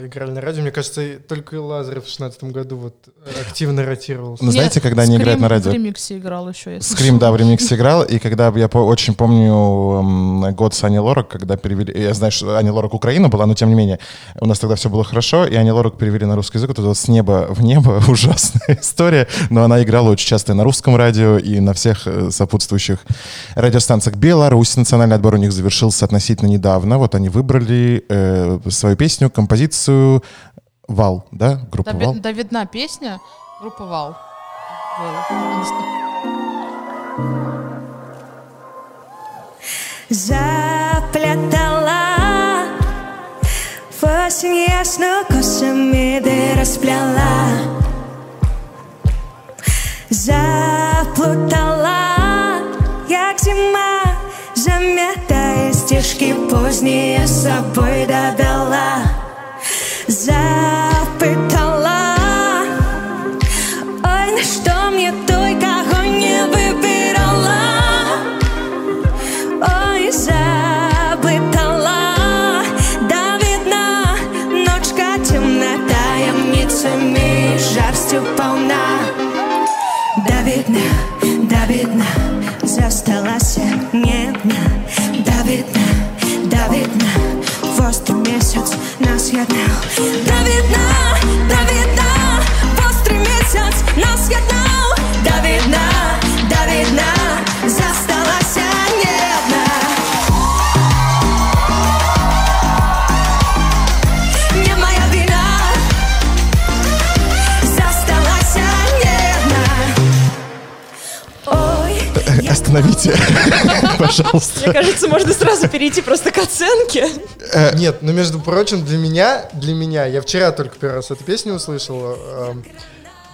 э, играли на радио. Мне кажется, и только Лазарев в 16 году вот э, активно ротировался. Ну, знаете, когда они играют на Скрим радио? в ремиксе играл еще. я Скрим, да, в ремиксе играл, и когда я по- очень помню год с Ани Лорак, когда перевели, я знаю, что Ани Лорак Украина была, но тем не менее, у нас тогда все было хорошо, и Ани Лорак перевели на русский язык, вот это вот с неба в небо, ужасная история, но она играла очень часто и на русском радио, и на всех э, сопутствующих радиостанциях. Беларусь, национальный отбор у них завершился относительно недавно, вот они выбрали э, свою песню, композицию «Вал», да, группа Да, «Вал». да видна песня группы Вал. Заплетала в осень ясно косами ты расплела Заплутала, стежки поздние с собой довела. Запытала Вострый месяц нас єднав Да Остановите, пожалуйста. Мне кажется, можно сразу перейти просто к оценке. Нет, ну между прочим, для меня, для меня, я вчера только первый раз эту песню услышал. эм,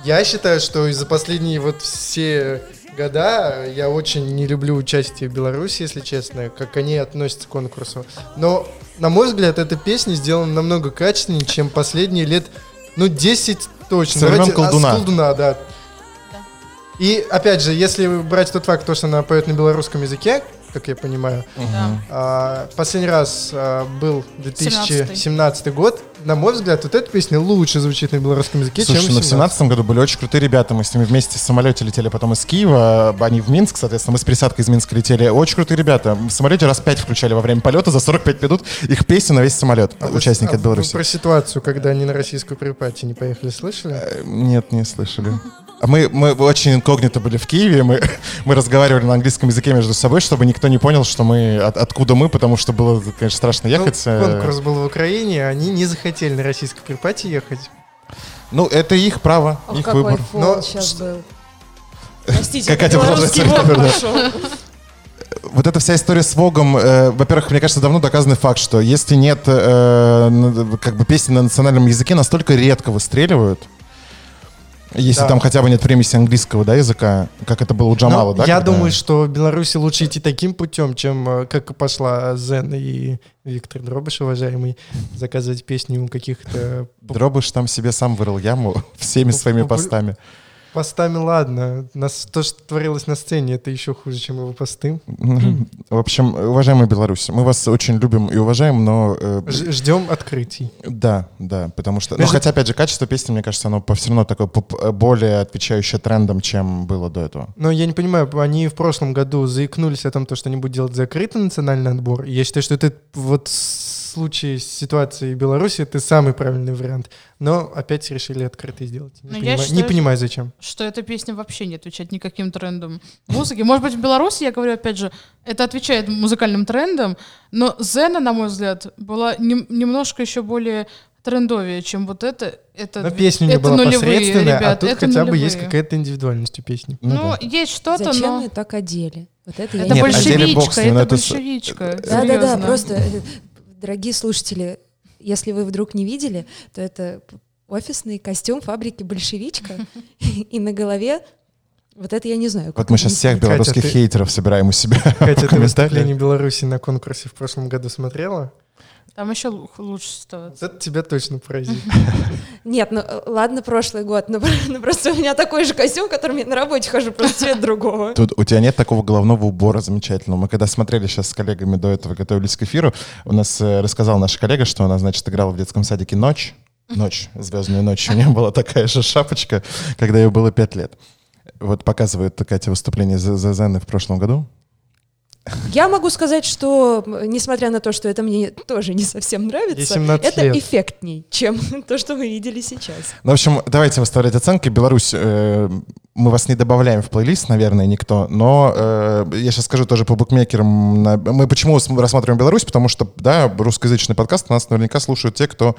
Я считаю, что из-за последние вот все года я очень не люблю участие в Беларуси, если честно, как они относятся к конкурсу. Но, на мой взгляд, эта песня сделана намного качественнее, чем последние лет, ну, 10 точно. Со времен Давайте- а, с «Колдуна». «Колдуна», да. И, опять же, если брать тот факт, то, что она поет на белорусском языке, как я понимаю, а, последний раз а, был 17-й. 2017 год. На мой взгляд, вот эта песня лучше звучит на белорусском языке, Слушай, чем ну в 17 17 году были очень крутые ребята, мы с ними вместе в самолете летели потом из Киева, они в Минск, соответственно, мы с пересадкой из Минска летели. Очень крутые ребята. В самолете раз пять включали во время полета за 45 минут их песни на весь самолет, А участники а от вы Беларуси. Про ситуацию, когда они на российскую припати не поехали, слышали? Э, Нет, не слышали. А Мы, мы очень инкогнито были в Киеве, мы, мы разговаривали на английском языке между собой, чтобы никто не понял, что мы, от- откуда мы, потому что было, конечно, страшно Ну, ехать. э. конкурс был в Украине, они не захотели на российской припати ехать. Ну, это их право, Ох, их какой выбор. фон Но сейчас что- был. Простите, Как Катя белорусский. Вот эта вся история с Вогом, э, во-первых, мне кажется, давно доказанный факт, что если нет э, как бы песни на национальном языке, настолько редко выстреливают, если Да. там хотя бы нет примеси английского да, языка, как это было у Джамала, Но да? я когда- думаю, что в Беларуси лучше идти таким путем, чем э, как пошла Зен и Виктор Дробыш, уважаемый, заказывать песни у каких-то Дробыш там себе сам вырыл яму всеми своими постами. Постами. Ладно, нас, то, что творилось на сцене, это еще хуже, чем его посты. В общем, уважаемые белорусы, мы вас очень любим и уважаем, но э, Ждем открытий. да, да, потому что, ну, хотя опять же качество песни, мне кажется, оно все равно такое э, более отвечающее трендам, чем было до этого. Но я не понимаю, они в прошлом году заикнулись о том, то, что они будут делать закрытый национальный отбор. Я считаю, что это вот случае с ситуацией в Беларуси это самый правильный вариант. Но опять решили открытый сделать. Не, Ну, я понимаю, не считаю, понимаю, зачем. что эта песня вообще не отвечает никаким трендам музыки. Может быть, в Беларуси, я говорю, опять же, это отвечает музыкальным трендам, но Зена, на мой взгляд, была нем- немножко еще более трендовее, чем вот это. это Но песня не была нулевые, посредственная, а ребят, тут это хотя бы есть нулевые. какая-то индивидуальность у песни. Ну, да. есть что-то, Зачем но... ее так одели? Вот это, Это не Нет, большевичка, но это большевичка. Да-да-да, просто, э, дорогие слушатели, если вы вдруг не видели, то это офисный костюм фабрики «Большевичка», и на голове вот это я не знаю. Вот мы сейчас всех белорусских хейтеров собираем у себя Катя, ты выступление Беларуси на конкурсе в прошлом году смотрела? Там еще лу- лучше ситуация. Это тебя точно поразит. Нет, ну э, ладно, прошлый год, но, ну, просто у меня такой же костюм, которым я на работе хожу, просто цвет другого. Тут у тебя нет такого головного убора замечательного. Мы когда смотрели сейчас с коллегами до этого, готовились к эфиру, у нас э, рассказал наш коллега, что она, значит, играла в детском садике «Ночь». Ночь, звездную ночь. У нее была такая же шапочка, когда ей было пять лет. Вот показывает Катя выступление Зазены в прошлом году. Я могу сказать, что, несмотря на то, что это мне тоже не совсем нравится, 17 это лет. эффектней, чем то, что мы видели сейчас. Ну, в общем, давайте выставлять оценки. Беларусь, э, мы вас не добавляем в плейлист, наверное, никто, но э, я сейчас скажу тоже по букмекерам. на- Мы почему рассматриваем Беларусь? Потому что, да, русскоязычный подкаст нас наверняка слушают те, кто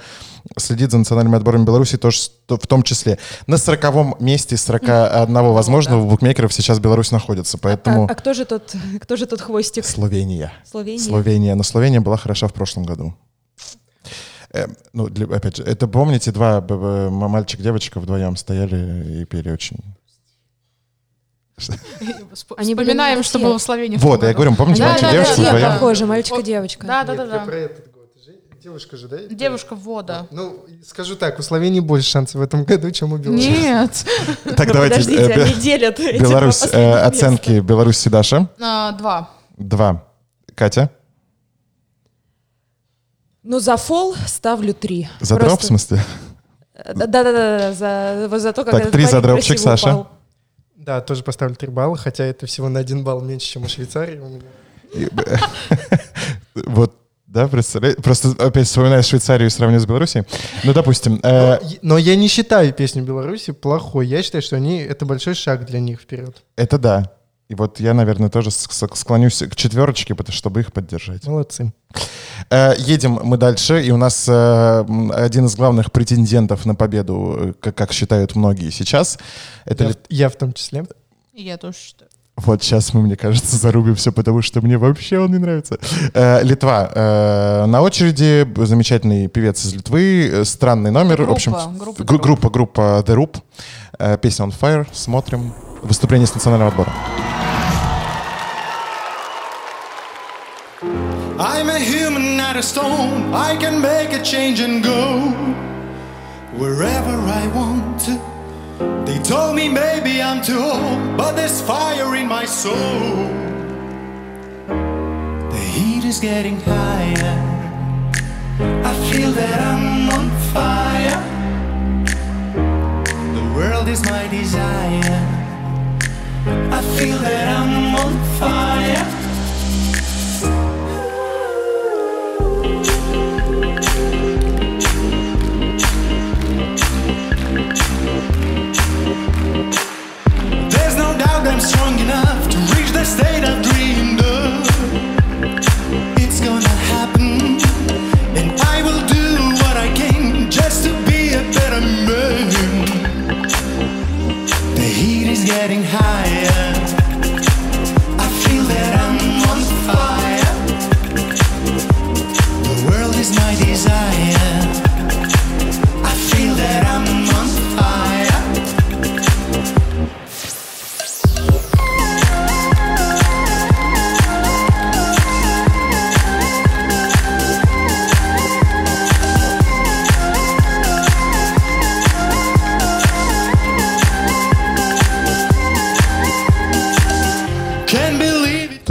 следит за национальными отборами Беларуси тоже в том числе. На сороковом месте из 41 возможного букмекеров сейчас Беларусь находится, А, поэтому а кто же тот, кто же тот хвостик? Словения. Словения. Словения. Но Словения была хороша в прошлом году. Э, ну, для- опять же, это помните, два б- мальчик-девочка вдвоем стояли и пели очень. Они Вспоминаем, на что было в Словении. Вот, я говорю, помните, Да, мальчик-девочка. Похоже, мальчика-девочка. Да, да, да, Нет, я да. про этот год. Девушка же, да? Девушка вода. Ну, скажу так, у Словении больше шансов в этом году, чем у Беларуси. Нет. Так, давайте. Подождите, э, они делят Беларусь, э, оценки Беларусь и Даша. А, Два. Два. Катя? Ну, за фол ставлю три. За дроп, в смысле? Да-да-да, за, вот за то, как Так, три за дропчик, Саша. упал. Да, тоже поставлю 3 балла, хотя это всего на 1 балл меньше, чем у Швейцарии. у меня. Э, Вот, да, представляете? Просто опять вспоминаю Швейцарию и сравниваю с Беларусью. Ну, допустим, э, Но, но я не считаю песню Беларуси плохой. Я считаю, что они это большой шаг для них вперед. это да. И вот я, наверное, тоже склонюсь к четверочке, потому- чтобы их поддержать. Молодцы. Э, Едем мы дальше, и у нас э, один из главных претендентов на победу, э, как, считают многие сейчас, это Я, в- я в том числе. И Я тоже считаю. Вот сейчас мы, мне кажется, зарубимся, потому что мне вообще он не нравится. Э, Литва. Э, на очереди замечательный певец из Литвы, странный номер. Группа, в общем, группа группа, группа The Roop. Э, песня On Fire. Смотрим. Выступление с национального отбора. I'm a human, not a stone. I can make a change and go wherever I want to. They told me maybe I'm too old, but there's fire in my soul. The heat is getting higher. I feel that I'm on fire. The world is my desire. I feel that I'm on fire. There's no doubt I'm strong enough to reach the state I've dreamed of. It's gonna happen, and I will do what I just to be a better man. The heat is getting higher.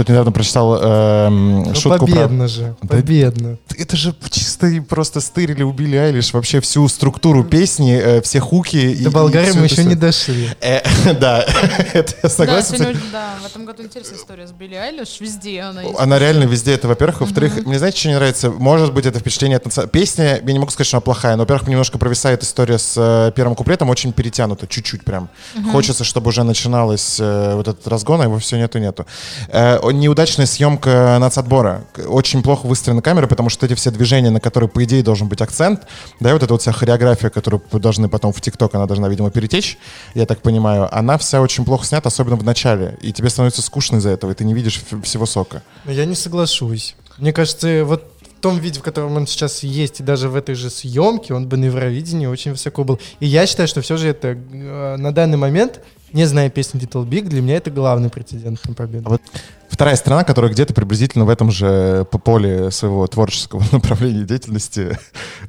Тут недавно прочитал эм, Ну, шутку про... победно же. Да- Победно. Это же чисто и просто стырили у Билли Айлиш вообще всю структуру песни, э, все хуки. и- До и Болгарии мы еще всё. не дошли. Э, Да, это я Да, согласен. сегодня кстати. очень- да, в этом году интересная история с Билли Айлиш. Везде она есть. Она реально везде это, во-первых. Во-вторых, мне знаете, что не нравится? Может быть, это впечатление от наци- Песня, я не могу сказать, что она плохая, но, во-первых, немножко провисает история с э, первым куплетом, очень перетянута, чуть-чуть прям. Хочется, чтобы уже начиналось э, вот этот разгон, а его все нету-нету. Э, неудачная съемка нацотбора. Очень плохо выстроена камера, потому что эти все движения, на которые, по идее, должен быть акцент, да, и вот эта вот вся хореография, которую должны потом в ТикТок, она должна, видимо, перетечь, я так понимаю, она вся очень плохо снята, особенно в начале. И тебе становится скучно из-за этого, и ты не видишь всего сока. Я не соглашусь. Мне кажется, вот том виде, в котором он сейчас есть, и даже в этой же съемке, он бы на Евровидении очень высоко был. И я считаю, что все же это э, на данный момент, не зная песни Little Big, для меня это главный прецедент на победу. А вот вторая страна, которая где-то приблизительно в этом же по- поле своего творческого направления деятельности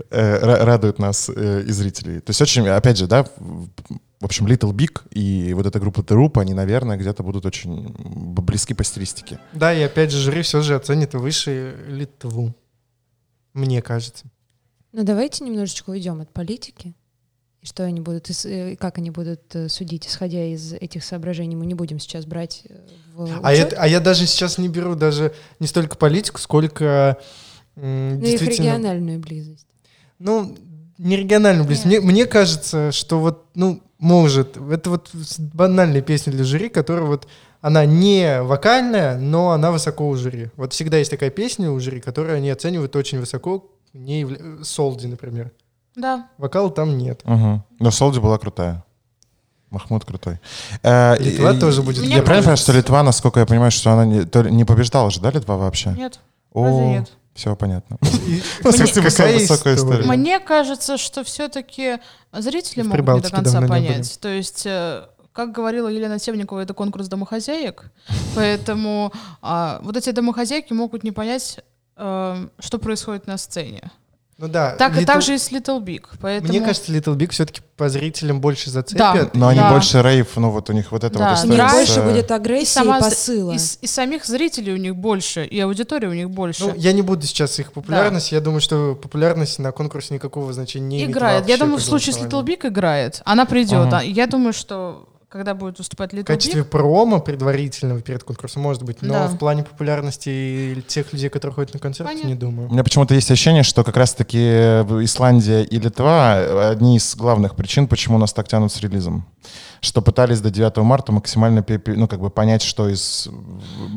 э, ра- радует нас э, и зрителей. То есть очень, опять же, да, в общем, Little Big и вот эта группа The Roop, они, наверное, где-то будут очень близки по стилистике. Да, и опять же, жюри все же оценит выше Литву. Мне кажется. Ну давайте немножечко уйдем от политики. Что они будут, э, как они будут э, судить, исходя из этих соображений, мы не будем сейчас брать э, в А, учет. это- а я даже сейчас не беру даже не столько политику, сколько м, Ну, их действительно... региональную близость. Ну, не региональную близость. Мне, мне кажется, что вот, ну, может, это вот банальная песня для жюри, которая вот, она не вокальная, но она высоко у жюри. Вот всегда есть такая песня у жюри, которую они оценивают очень высоко, не явля- Солди, например. Да. Вокала там нет. Мгм. Но Солди была крутая. Махмуд крутой. Э, Литва и- тоже будет Я правильно понимаю, что Литва, насколько я понимаю, что она не, то не побеждала же, да, Литва вообще? Нет. разве О, нет? все понятно. Ну. Мне кажется, что все-таки зрители могут не до конца понять. То есть, э, как говорила Елена Темникова, это конкурс домохозяек, поэтому а, вот эти домохозяйки могут не понять, э, что происходит на сцене. Ну да. Так и Little- так же и с Little Big. Поэтому... Мне кажется, Little Big все-таки по зрителям больше зацепят. Но они Да. больше рейв, ну вот у них вот это Да, вот с, больше будет и, агрессии сама и посыла. и и самих зрителей у них больше, и аудитории у них больше. Ну, я не буду сейчас их популярность. Я думаю, что популярность на конкурсе никакого значения не имеет. играет. Я вообще думаю, в случае с Little. Big играет. Она придет. Ага. а Я думаю, что когда будет выступать Little В качестве Big, промо предварительного перед конкурсом может быть, но Да. в плане популярности и тех людей, которые ходят на концерты, Понятно. не У думаю. меня почему-то есть ощущение, что как раз-таки Исландия и Литва одни из главных причин, почему нас так тянут с релизом. Что пытались до 9 марта максимально ну, как бы понять, что из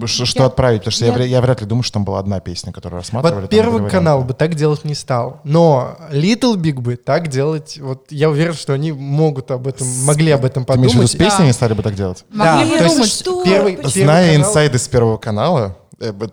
что, что Я- отправить. Потому что я, я- я вряд ли думаю, что там была одна песня, которую рассматривали. Вот первый канал бы так делать не стал, но Little Big бы так делать, вот я уверен, что они могут об этом, могли об этом Ты подумать. с песней Да. не стали бы так делать? могли Да, бы то есть думать, что? Первый, Зная инсайды с Первого канала,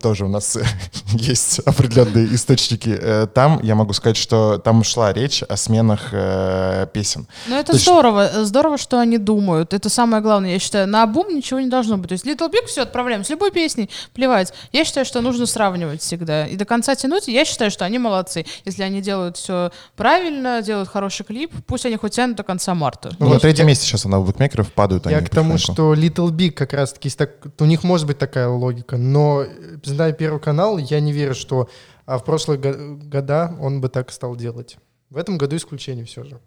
тоже у нас есть определенные источники, э, там я могу сказать, что там шла речь о сменах э, песен. Но это То есть- здорово. Здорово, что они думают. Это самое главное, я считаю. На обум ничего не должно быть. То есть Little Big все отправляем с любой песней, плевать. Я считаю, что нужно сравнивать всегда. И до конца тянуть. И Я считаю, что они молодцы. Если они делают все правильно, делают хороший клип, пусть они хоть тянут до конца марта. Ну, Вот на третьем месте сейчас она у букмекеров падают. Я они к тому, потихоньку. что Little Big как раз-таки, есть так- у них может быть такая логика, но зная Первый канал, я не верю, что а в прошлые го- года он бы так стал делать. В этом году исключение все же.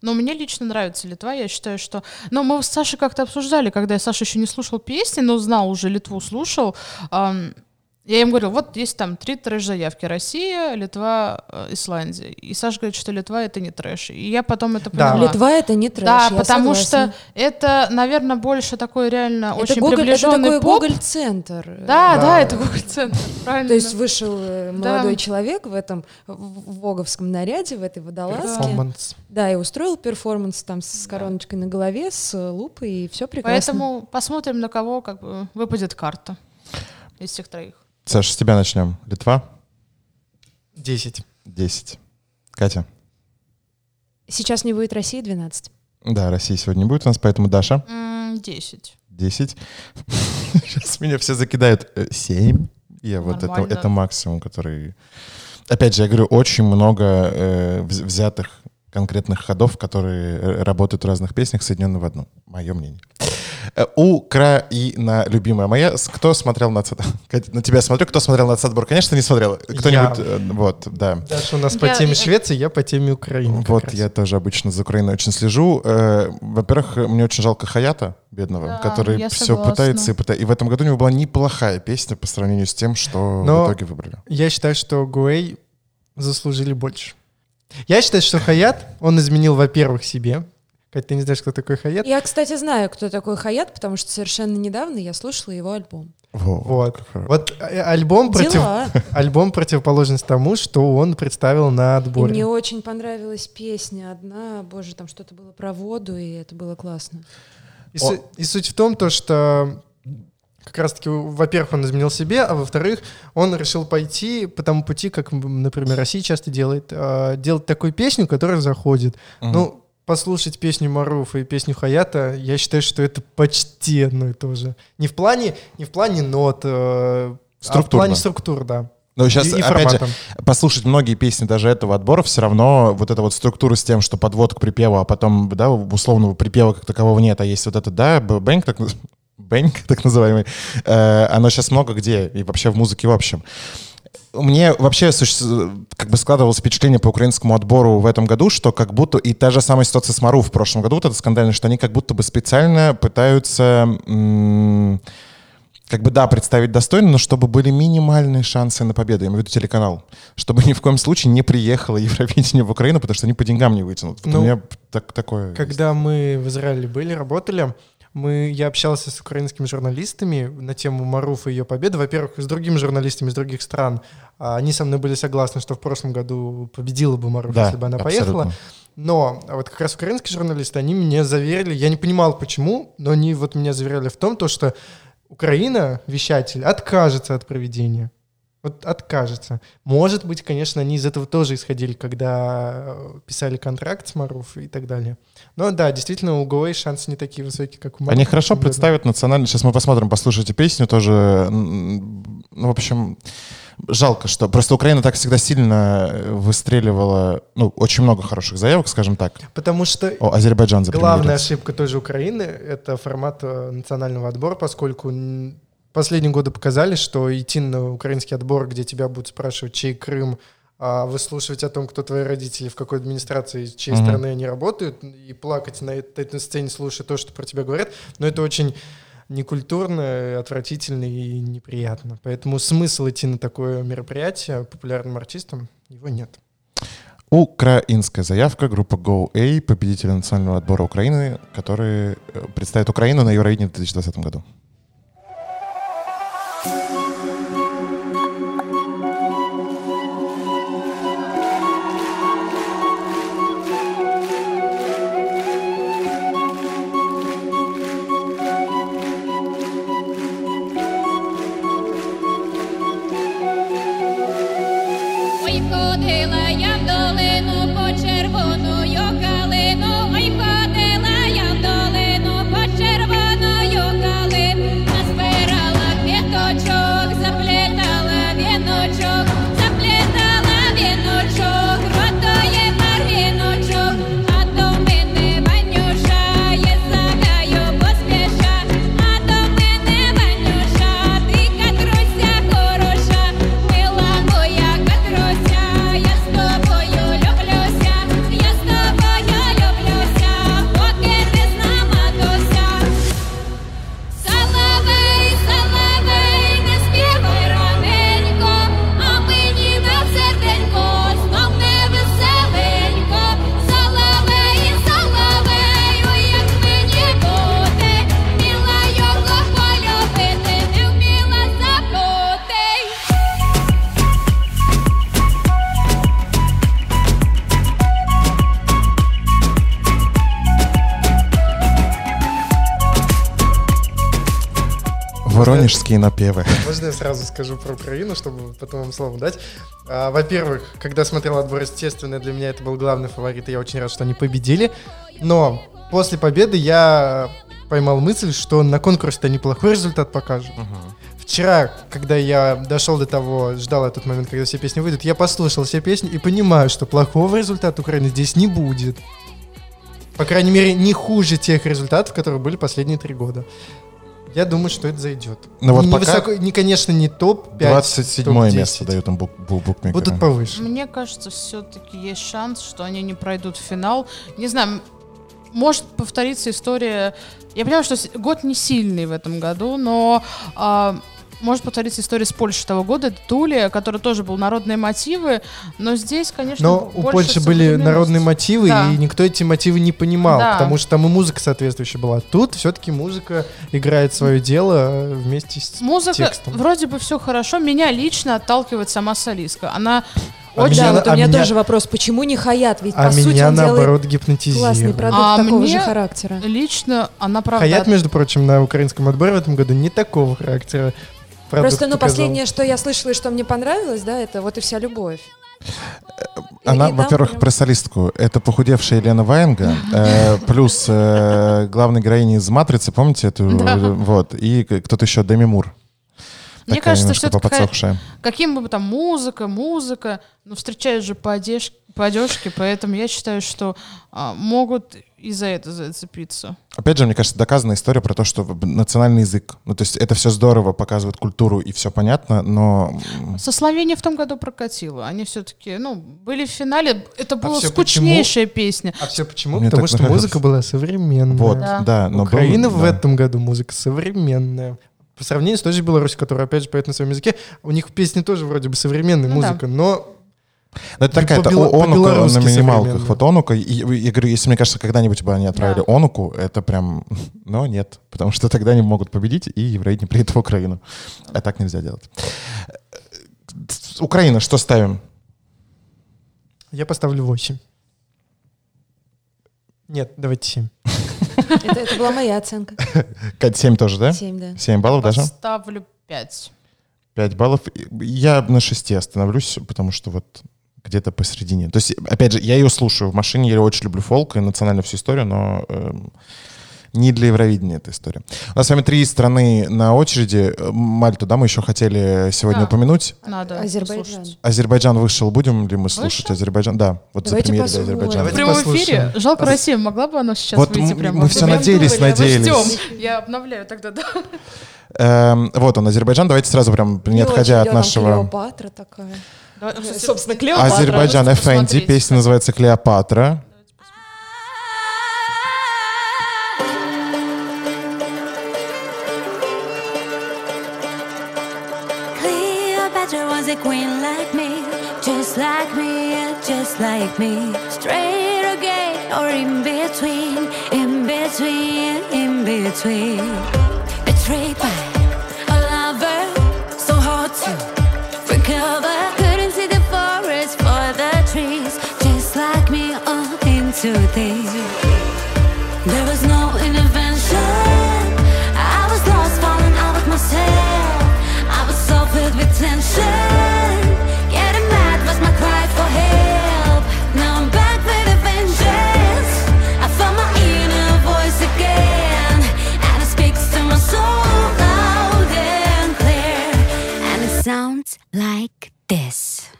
Но мне лично нравится Литва. Я считаю, что... Но мы с Сашей как-то обсуждали, когда Саша еще не слушал песни, но знал уже Литву, слушал. ам, я им говорил, вот есть там три трэш-заявки. Россия, Литва, э, Исландия. И Саша говорит, что Литва — это не трэш. И я потом это Да. поняла. Литва это не трэш. Да, я потому согласна. что это, наверное, больше такой реально это очень это приближенный такой поп. Гоголь-центр. Да, да, Да. это Гоголь-центр, правильно. То есть вышел э, Да. молодой человек в этом в- воговском наряде, в этой водолазке. Перформанс. Да, и устроил перформанс там с короночкой на голове, с лупой, и все прекрасно. Поэтому посмотрим, на кого как бы выпадет карта из всех троих. Саша, с тебя начнем. Литва 10. 10. Катя. Сейчас не будет России 12. Да, России сегодня не будет у нас, поэтому Даша Десять. 10. Сейчас меня все закидают. 7. Я вот это, это максимум, который... Опять же, я говорю, очень много э, вз- взятых конкретных ходов, которые э, работают в разных песнях, соединены в одну. Мое мнение. Э, Украина, любимая моя. Кто смотрел на... На тебя смотрю. Кто смотрел на отбор? Конечно, не смотрел. Кто-нибудь... э, Вот, да. Даша у нас по теме я- Швеции, я по теме Украины. Вот раз. я тоже обычно за Украиной очень слежу. Э, Во-первых, э, мне очень жалко Хаята, бедного, Да, который все пытается и пытается. И в этом году у него была неплохая песня по сравнению с тем, что Но- в итоге выбрали. Я считаю, что Гуэй заслужили больше. Я считаю, что Хаят, он изменил, во-первых, себе. Кать, ты не знаешь, кто такой Хаят? Я, кстати, знаю, кто такой Хаят, потому что совершенно недавно я слушала его альбом. Во, Вот. Вот э, альбом, против... Альбом противоположность тому, что он представил на И отборе. мне очень понравилась песня одна, боже, там что-то было про воду, и это было классно. И, су- и суть в том, то, что как раз-таки, во-первых, он изменил себе, а во-вторых, он решил пойти по тому пути, как, например, Россия часто делает, э, делать такую песню, которая заходит. Мгм. Ну, послушать песню Маруфа и песню Хаята, я считаю, что это почти одно и то же. Не в плане, не в плане нот, э, а в плане структур, да. Но сейчас, И- и опять же, послушать многие песни даже этого отбора, все равно вот эта вот структура с тем, что подвод к припеву, а потом, да, условного припева как такового нет, а есть вот это, да, бэнк, так, бэнк, так называемый, э, оно сейчас много где, и вообще в музыке в общем. Мне вообще как бы складывалось впечатление по украинскому отбору в этом году, что как будто, и та же самая ситуация с Мару в прошлом году, вот это скандально, что они как будто бы специально пытаются как бы, да, представить достойно, но чтобы были минимальные шансы на победу, я имею в виду телеканал, чтобы ни в коем случае не приехало Евровидение в Украину, потому что они по деньгам не вытянут. Вот Ну, у меня так, такое... Когда мы в Израиле были, работали, мы, я общался с украинскими журналистами на тему Маруфа и ее победы. Во-первых, с другими журналистами из других стран. А, Они со мной были согласны, что в прошлом году победила бы Маруф, Да, если бы она абсолютно. поехала. Но вот как раз украинские журналисты, они мне заверили, я не понимал почему, но они вот меня заверяли в том, то, что Украина, вещатель, откажется от проведения. Вот откажется. Может быть, конечно, они из этого тоже исходили, когда э, писали контракт с Маруф и так далее. Но да, действительно, у ГОЭ шансы не такие высокие, как у Маруф. Они хорошо представят национально. Сейчас мы посмотрим, послушайте песню тоже. Ну, в общем, жалко, что... Просто Украина так всегда сильно э, выстреливала... Ну, очень много хороших заявок, скажем так. Потому что О, Азербайджан главная ошибка той же Украины — это формат э, национального отбора, поскольку последние годы показали, что идти на украинский отбор, где тебя будут спрашивать, чей Крым, а выслушивать о том, кто твои родители, в какой администрации, чьей Мгм. стороны они работают, и плакать на этой, сцене, слушая то, что про тебя говорят, но это очень некультурно, отвратительно и неприятно. Поэтому смысл идти на такое мероприятие популярным артистам, его нет. Украинская заявка, группа Go A, победители национального отбора Украины, которые э, представят Украину на Евровидении в 2020 году. Воронежские напевы. Можно я сразу скажу про Украину, чтобы потом вам слово дать? А, во-первых, когда смотрел отбор, естественно, для меня это был главный фаворит, и я очень рад, что они победили. Но после победы я поймал мысль, что на конкурсе-то неплохой результат покажут. Вчера, когда я дошел до того, ждал этот момент, когда все песни выйдут, я послушал все песни и понимаю, что плохого результата Украины здесь не будет. По крайней мере, не хуже тех результатов, которые были последние три года. Я думаю, что это зайдет. Ну вот не, пока высоко- не, конечно, не топ-5. 27 топ-10. место дают им бук, бу- букмекеры. Будут повыше. Мне кажется, все-таки есть шанс, что они не пройдут в финал. Не знаю, может повториться история. Я понимаю, что год не сильный в этом году, но а, может повториться история с Польшей того года. Это Тулия, который тоже был народные мотивы, но здесь, конечно, Но у Польши были народные мотивы, Да. и никто эти мотивы не понимал, Да. потому что там и музыка соответствующая была. Тут все-таки музыка играет свое дело э, вместе с Музыка, текстом. вроде бы все хорошо. Меня лично отталкивает сама солистка. Она А Вот меня да, вот у а меня меня- тоже вопрос, почему не Хаят? Ведь, А по сути, меня он делает наоборот гипнотизирует. классный продукт А такого мне же характера. Лично она правда... Хаят, между прочим, на украинском отборе в этом году не такого характера. Продукт Просто, ну, показал. последнее, что я слышала и что мне понравилось, да, это вот и вся любовь. Она, И- и да, во-первых, прям- про солистку. Это похудевшая Елена Ваенга, э, плюс э, главной героини из «Матрицы», помните эту? Да. Вот. И кто-то еще, Деми Мур. Мне Такая кажется, что это какая-. Каким бы там музыка, музыка, но встречают же по, одеж... по одежке, поэтому я считаю, что а, могут и за это зацепиться. Опять же, мне кажется, доказанная история про то, что национальный язык, ну, то есть это все здорово, показывает культуру и все понятно, но Со Словенией в том году прокатило. Они все-таки, ну, были в финале. Это была всё скучнейшая песня. А все почему? Мне Потому что нравилось. музыка была современная. вот, Да. да. но был- Украина в да. этом году музыка современная. По сравнению с той же Беларусью, которая, опять же, поет на своем языке, у них песни тоже вроде бы современная Ну да. музыка, но Ну, это такая это онука на минималках. Вот онука, я говорю, если, мне кажется, когда-нибудь бы они отправили Да. онуку, это прям, но нет, потому что тогда они могут победить, и евреи не приедут в Украину. А так нельзя делать. Украина, что ставим? я поставлю 8. Нет, давайте 7. Это, это была моя оценка. Кать, 7 тоже, да? Семь, да. 7 баллов даже? Ставлю 5. 5 баллов. Я на 6 остановлюсь, потому что вот где-то посередине. То есть, опять же, я ее слушаю в машине, я очень люблю фолк и национальную всю историю, но эм, не для Евровидения эта история. У нас с вами три страны на очереди. Э, Мальту, да, мы еще хотели сегодня Да. упомянуть. Надо Азербайджан. слушать. Азербайджан вышел, будем ли мы слушать Вышел? Азербайджан? Да, вот Давайте за. В Азербайджана. Давайте прямом эфире. Жалко Россия, могла бы она сейчас Вот выйти прямо мы в все надеялись, эфире? надеялись. Ждем. Я обновляю тогда, да. Эм, вот он, Азербайджан. Давайте сразу прям, не отходя от нашего... Клеопатра такая. Собственно, Клеопатра. Азербайджан посмотреть. песня называется «Клеопатра». Cleopatra was a queen like me, just like me, yeah, just like me. Straight or gay or in between, in between, in between. Into. There was no intervention. I was lost, falling out of myself. I was so filled with tension. Getting mad was my cry for help. Now I'm back with a vengeance. I found my inner voice again, and it speaks to my soul loud and clear. And it sounds like this.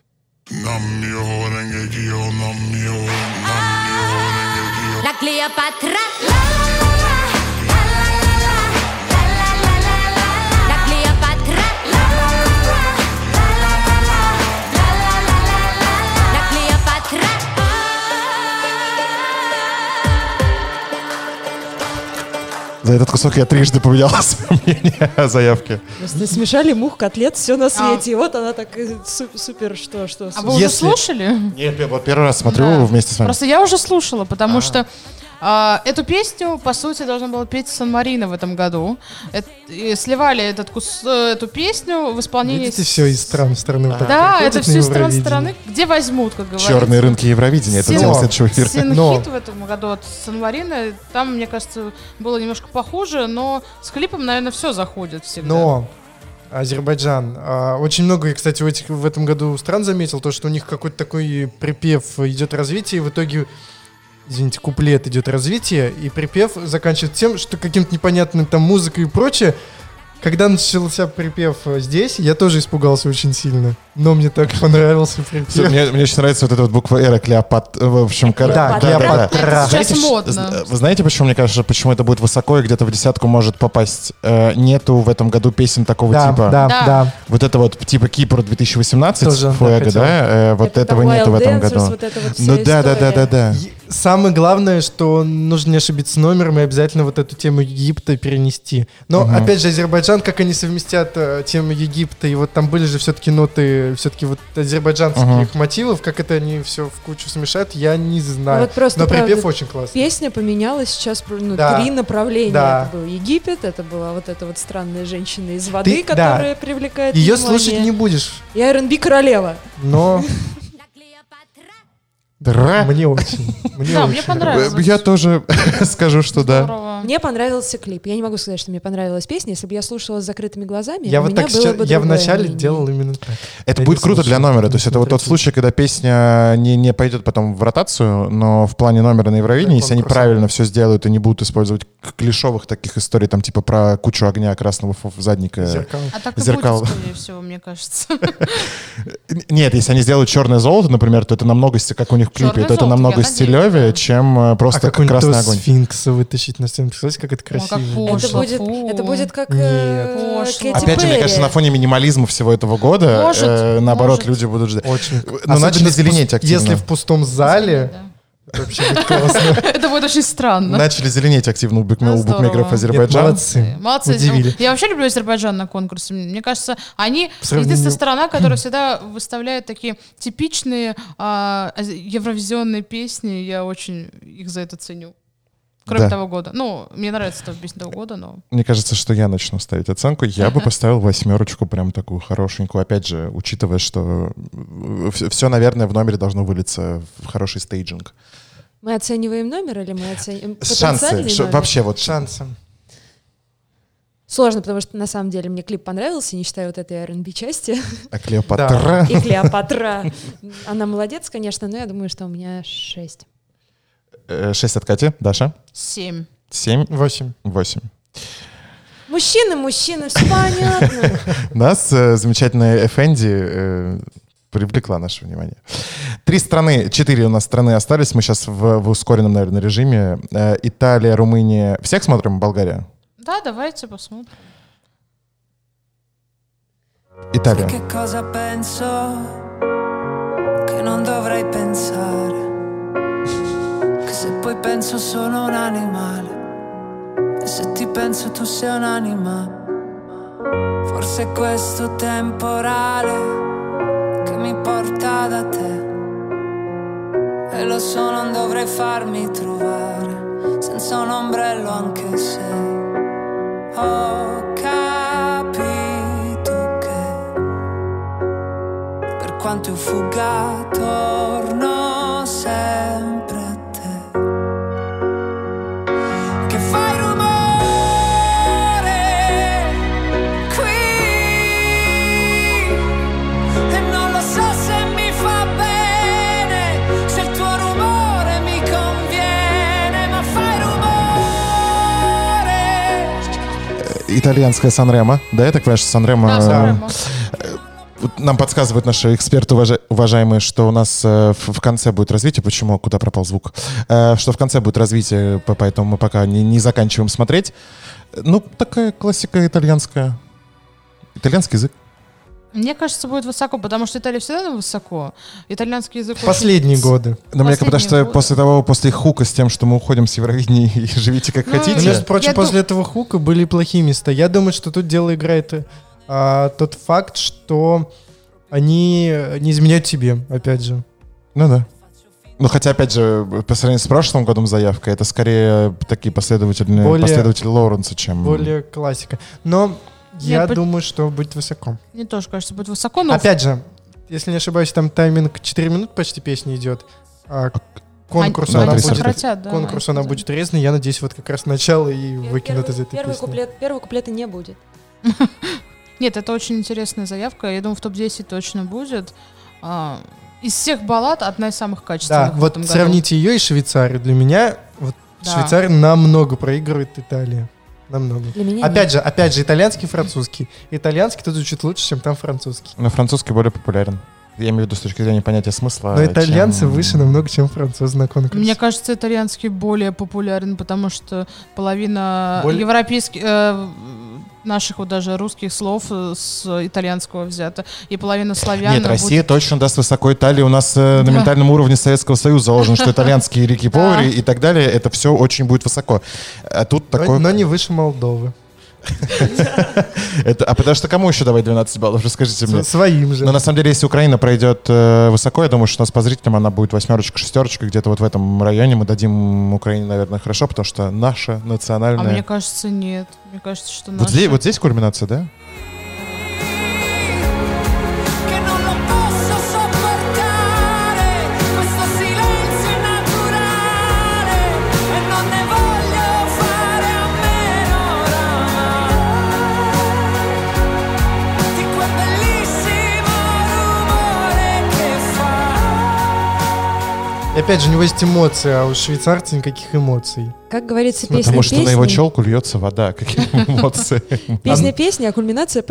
La Cleopatra. La, la, la, За этот кусок я трижды поменял свое мнение о заявке. Просто смешали мух, котлет, все на А. свете. И вот она так э, су- супер, что, что. А вы уже Если- слушали? Нет, я вот первый раз смотрю Да. вместе с вами. Просто я уже слушала, потому что а, эту песню, по сути, должна была петь Сан-Марино в этом году. И сливали этот кус- э, эту песню в исполнении... Видите, все из стран страны. так Да, это все из стран страны. Где возьмут, как говорится. Черные рынки Евровидения. Это тема следующего эфира. Синхит Но- в этом году от Сан-Марино. Там, мне кажется, было немножко похуже, но с клипом, наверное, все заходит всегда. Но Азербайджан. а, очень много, я, кстати, в, этих, в этом году стран заметил, то, что у них какой-то такой припев идет развитие, и в итоге, извините, куплет идет развитие, и припев заканчивается тем, что каким-то непонятным там музыкой и прочее. Когда начался припев э, здесь, я тоже испугался очень сильно. Но мне так понравился припев. Мне, мне очень нравится вот эта вот буква «Р», Клеопат, э, в общем, кор- Да, Клеопатра. Клеопатра. Сейчас Знаете, ш- модно. з- Вы знаете, почему мне кажется, почему это будет высоко и где-то в десятку может попасть? Э, нету в этом году песен такого Да, типа. да, Да. да. Вот это вот типа Кипр 2018, Тоже, да, да? э, вот Это этого нету в этом Dancers, году. вот это вот ну да, да, да, да, да. Самое главное, что нужно не ошибиться номером и обязательно вот эту тему Египта перенести. Но, Мгм. опять же, Азербайджан, как они совместят э, тему Египта, и вот там были же все-таки ноты, все-таки вот азербайджанских Мгм. мотивов, как это они все в кучу смешают, я не Ну знаю. вот просто Но припев правда, очень классный. Песня поменялась сейчас ну, Да. три направления. Да. Это был Египет, это была вот эта вот странная женщина из воды, Ты- да. которая привлекает Ее внимание. слушать не будешь, И R&B королева. но Дра. Мне очень. Мне Да, мне очень. понравилось. Я тоже скажу, что да. Здорово. Мне понравился клип. Я не могу сказать, что мне понравилась песня. Если бы я слушала с закрытыми глазами, Я у вот меня так было сейчас, бы я вначале мнение. делал именно так. Это Я будет круто для номера. То есть это вот тот случай, когда песня не, не пойдет потом в ротацию, но в плане номера на Евровидении, если они правильно все сделают и не будут использовать клишовых таких историй, там типа про кучу огня красного задника. Зеркало. А так и Зеркал. будет, скорее всего, мне кажется. Нет, если они сделают черное золото, например, то это намного, как у них в клипе, то это золото, намного стилевее, чем э, А просто как красный огонь. сфинкса вытащить на сцену. Представляете, как это красиво. Это будет, это будет как э. Кэти Опять же, мне кажется, на фоне минимализма всего этого года, Может, э, наоборот, может. люди будут ждать. Очень. Ну, Особенно начали зеленеть активно. Если в пустом зале, Да. Вообще будет классно. Это будет очень странно. Начали зеленеть активно у, букме- у букмекеров здорово. Нет, Азербайджан. молодцы. Молодцы. Удивили. Я вообще люблю Азербайджан на конкурсе. Мне кажется, они сравнению- единственная страна, которая всегда выставляет такие типичные а, евровизионные песни. Я очень их за это ценю. Кроме Да. того года. Ну, мне нравится эта песня того года, но... Мне кажется, что я начну ставить оценку. Я бы поставил восьмерочку, прям такую хорошенькую. Опять же, учитывая, что все, наверное, в номере должно вылиться в хороший стейджинг. Мы оцениваем номер или мы оцениваем Шансы. потенциальный ш- номер? вообще вот Шансом. Сложно, потому что на самом деле мне клип понравился, не считая вот этой R&B части. А Клеопатра. И Клеопатра. Она молодец, конечно, но я думаю, что у меня 6. Э, Шесть от Кати. Даша. Семь. Семь. Восемь. Восемь. Мужчины, мужчины, все понятно. Нас э, замечательная Эфенди э, привлекла наше внимание. Три страны, четыре у нас страны остались. Мы сейчас в, в ускоренном, наверное, режиме. Италия, Румыния. Всех смотрим? Болгария? Да, давайте посмотрим. Италия. Che cosa penso che non dovrei pensare? Se poi penso sono un animale e se ti penso tu sei un'anima. Forse è questo temporale che mi porta da te. E lo so, non dovrei farmi trovare senza un ombrello anche se ho capito che per quanto io fugga torno sempre Итальянская Санрема. Да, я так понимаю, что Санрема... Да, э, Санремо. вот Нам подсказывают наши эксперты уважа- уважаемые, что у нас э, в конце будет развитие. Почему? Куда пропал звук? Э, Что в конце будет развитие, по- поэтому мы пока не, не заканчиваем смотреть. Ну, такая классика итальянская. Итальянский язык. Мне кажется, будет высоко, потому что Италия всегда высоко. Итальянский язык очень- Последние годы. Но мне потому Последние что годы. после того, после хука с тем, что мы уходим с Евровидения и живите как Ну, Но, хотите. между прочим, после этого хука были плохие места. Я думаю, что тут дело играет а, тот факт, что они не изменяют себе, опять же. Ну да. Ну, хотя, опять же, по сравнению с прошлым годом заявка, это скорее такие последовательные Более- последователи Лоуренса, чем... Более классика. Но я по- думаю, что будет высоко. Мне тоже кажется, будет высоко, но Опять же, если не ошибаюсь, там тайминг 4 минут почти песни идет. А конкурс, Они- она они будет, сократят, да, конкурс они она будет резной. Я надеюсь, вот как раз начало и выкинут из этой Первый песни. куплет, первого куплета не будет. Нет, это очень интересная заявка. Я думаю, в топ-10 точно будет. А, из всех баллад одна из самых Да, качественных. в вот этом году. сравните ее и Швейцарию. Для меня вот Да. Швейцария намного проигрывает Италии. Намного. Для меня Опять нет. же, опять же, итальянский и французский. Итальянский тут звучит лучше, чем там французский. Но французский более популярен. Я имею в виду с точки зрения понятия смысла. Но итальянцы чем- выше намного, чем французы на конкурсе. Мне кажется, итальянский более популярен, потому что половина Более- европейских, э, наших вот даже русских слов э, с итальянского взято, и половина славян. Нет, будет- Россия точно даст высоко Италии. У нас э, на ментальном уровне Советского Союза заложено, что итальянские реки повари и так далее, это все очень будет высоко. А тут такое... но не выше Молдовы. Это, а потому что кому еще давать 12 баллов? Расскажите мне. Своим же. Но на самом деле, если Украина пройдет э, высоко, я думаю, что у нас по зрителям она будет восьмерочка, шестерочка, где-то вот в этом районе мы дадим Украине, наверное, хорошо, потому что наша А национальная... мне кажется, нет. Мне кажется, что вот, наши- здесь, вот здесь кульминация, да? Опять же, у него есть эмоции, а у швейцарца никаких эмоций. Как говорится, песня Потому что на его песни, челку льется вода. Какие эмоции. песня песни, а кульминация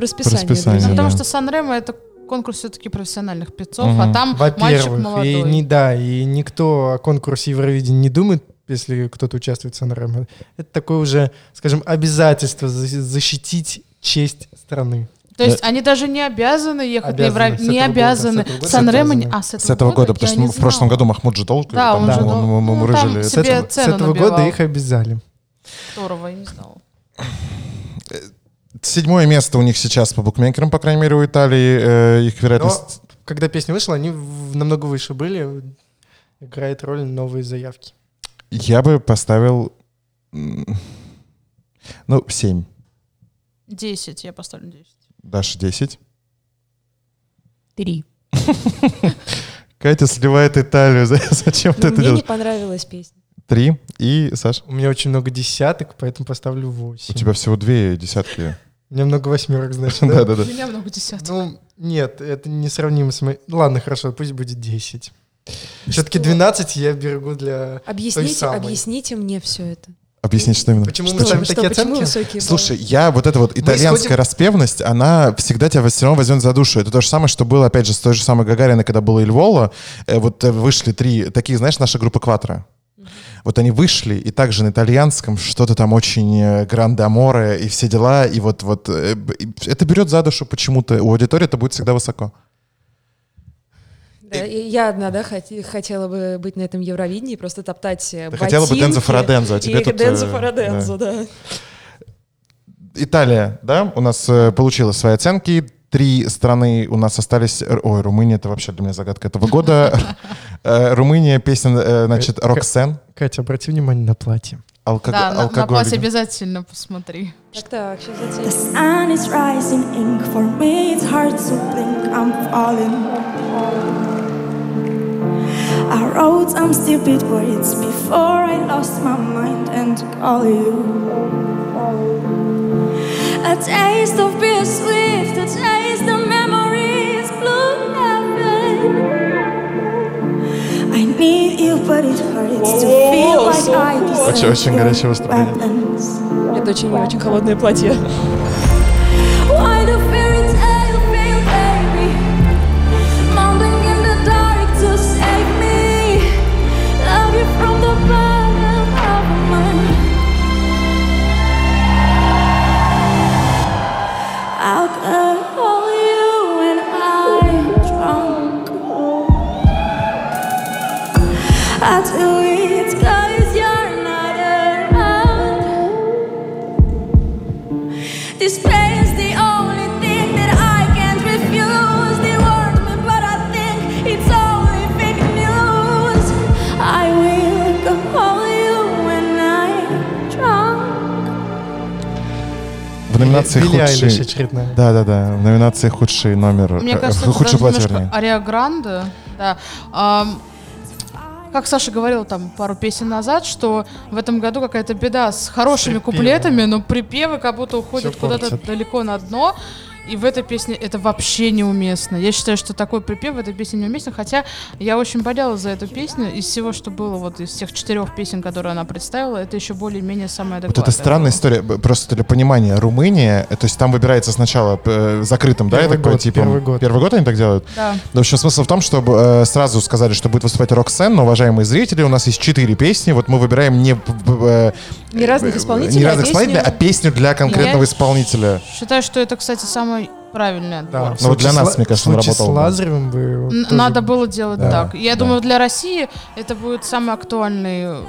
друзья. да. Потому что Сан-Ремо это конкурс все-таки профессиональных певцов, а там мальчик Во-первых, молодой. и не да, и никто о конкурсе Евровидения не думает, если кто-то участвует в Сан-Ремо. Это такое уже, скажем, обязательство за- защитить честь страны. То есть они даже не обязаны ехать Обязаны, на Евровидение. Не обязаны. Сан-Ремо. А, с этого, С этого года, потому что в прошлом году Махмуд же долго Да, он же дол- мы- мы ну, там С этого, с цену этого года их обязали. Здорово, я не знала. Седьмое место у них сейчас по букмекерам, по крайней мере, у Италии. Э, Их Но вероятность... когда песня вышла, они намного выше были. Играет роль новые заявки. Я бы поставил... Ну, 7. 10, я поставлю 10. Даша 10. Три. Катя сливает Италию. За- Зачем ты это Мне не делаешь? понравилась песня. Три. И, Саш, У меня очень много десяток, поэтому поставлю у 8. тебя всего две десятки. У меня много восьмерок, значит, да? Да-да-да. У меня много десяток. Ну, нет, это несравнимо с моей... Ладно, хорошо, пусть будет 10. Все-таки 12 я берегу для той Объясните, самой. объясните мне все это. Объяснить, что именно? Почему мы Что? ставим Что, такие почему оценки? высокие? Слушай, я вот эта вот итальянская исходим- распевность, она всегда тебя все равно возьмет за душу. Это то же самое, что было, опять же, с той же самой Гагариной, когда было Ильвола. Э, вот э, вышли три, такие, знаешь, наша группа Кватро. Вот они вышли, и также на итальянском что-то там очень э, гранде аморе и все дела, и вот, вот это берет за душу почему-то. У аудитории это будет всегда высоко. Да, и я одна, да, хот- хотела бы быть на этом Евровидении, просто топтать э, Ты хотела бы ботинки Дензо Фарадензо, а тебе и тут, Дензо э, Фарадензо, да. Италия, да, у нас э, получила свои оценки. Три страны у нас остались. Ой, Румыния, это вообще для меня загадка этого года. Румыния, песня, значит, Роксен. Катя, обрати внимание на платье. Алког- Да, на, на алкоголь. платье обязательно посмотри. Так, так, сейчас The затем. sun is rising ink for me. It's hard to blink. I'm falling. I wrote some stupid words before I lost my mind and call you. A taste of bittersweet, a taste of memories, blue heaven. I need you, but it hurts to feel like I deserve Очень- очень your горячее выступление. balance. Это очень, очень холодное платье. В номинации Билли Айлиш худший... очередная. Да, да, да. В номинации худший номер. Мне э, кажется, это худший даже платье, немножко вернее. Ариа Гранде. Да. Ам, как Саша говорил там пару песен назад, что в этом году какая-то беда с хорошими припевами. куплетами, но припевы как будто уходят куда-то далеко на дно. И в этой песне это вообще неуместно. Я считаю, что такой припев в этой песне неуместен. Хотя я очень болела за эту песню. Из всего, что было вот из тех четырех песен, которые она представила, это еще более-менее самая Вот адекватная. это странная история, просто для понимания. Румыния, э, то есть там выбирается сначала э, закрытым, да, я Первый такой, год, типа... первый год. Первый год они так делают? Да. В общем, смысл в том, чтобы э, сразу сказали, что будет выступать Роксен, но, уважаемые зрители, у нас есть четыре песни, вот мы выбираем не... э, Не разных э, исполнителей, Не а разных песню- исполнителей, а песню для конкретного Я исполнителя. Считаю, что это, кстати, самый правильный отбор. Да, в Ну вот для нас, с мне кажется, он с работал бы. Лазаревым бы Надо было делать Да, так. Я да. думаю, для России это будет самый актуальный э,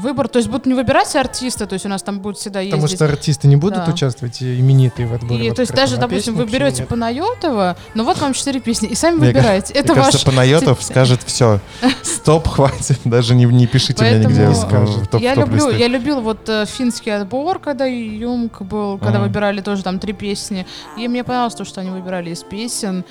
выбор. То есть будут не выбирать артиста, то есть у нас там будет всегда Потому ездить. что артисты не будут Да. участвовать, и именитые в отборе. И, в то есть даже, а допустим, вы берете? Панайотова, но вот вам четыре песни, и сами Мне выбираете. Мне Это кажется, ваш... Панайотов скажет все. Стоп, хватит, даже не, не пишите меня Поэтому нигде. Не в- скажет. топ- я люблю, я любил вот э, финский отбор, когда Юмк был, когда выбирали тоже там три песни. И мне понравилось то, что они выбирали из песен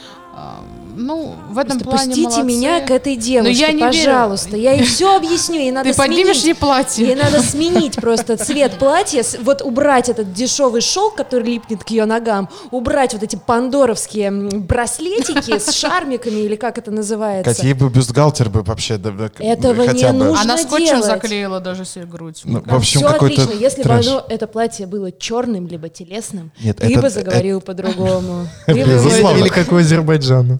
Ну, в этом Просто плане Пустите молодцы. меня к этой девушке, я не верю. пожалуйста. Я ей все объясню, ей надо Ты поднимешь сменить. ей платье. Ей надо сменить просто цвет платья, вот убрать этот дешевый шелк, который липнет к ее ногам, убрать вот эти пандоровские браслетики с шармиками или как это называется. Катя, ей бы бюстгальтер бы вообще... Этого хотя не бы. нужно Она скотчем делать. заклеила даже себе грудь. Ну, в общем, Все отлично, если трэш. бы оно, это платье было черным либо телесным, Нет, ты это- бы заговорил по-другому. Или как у Азербайджана.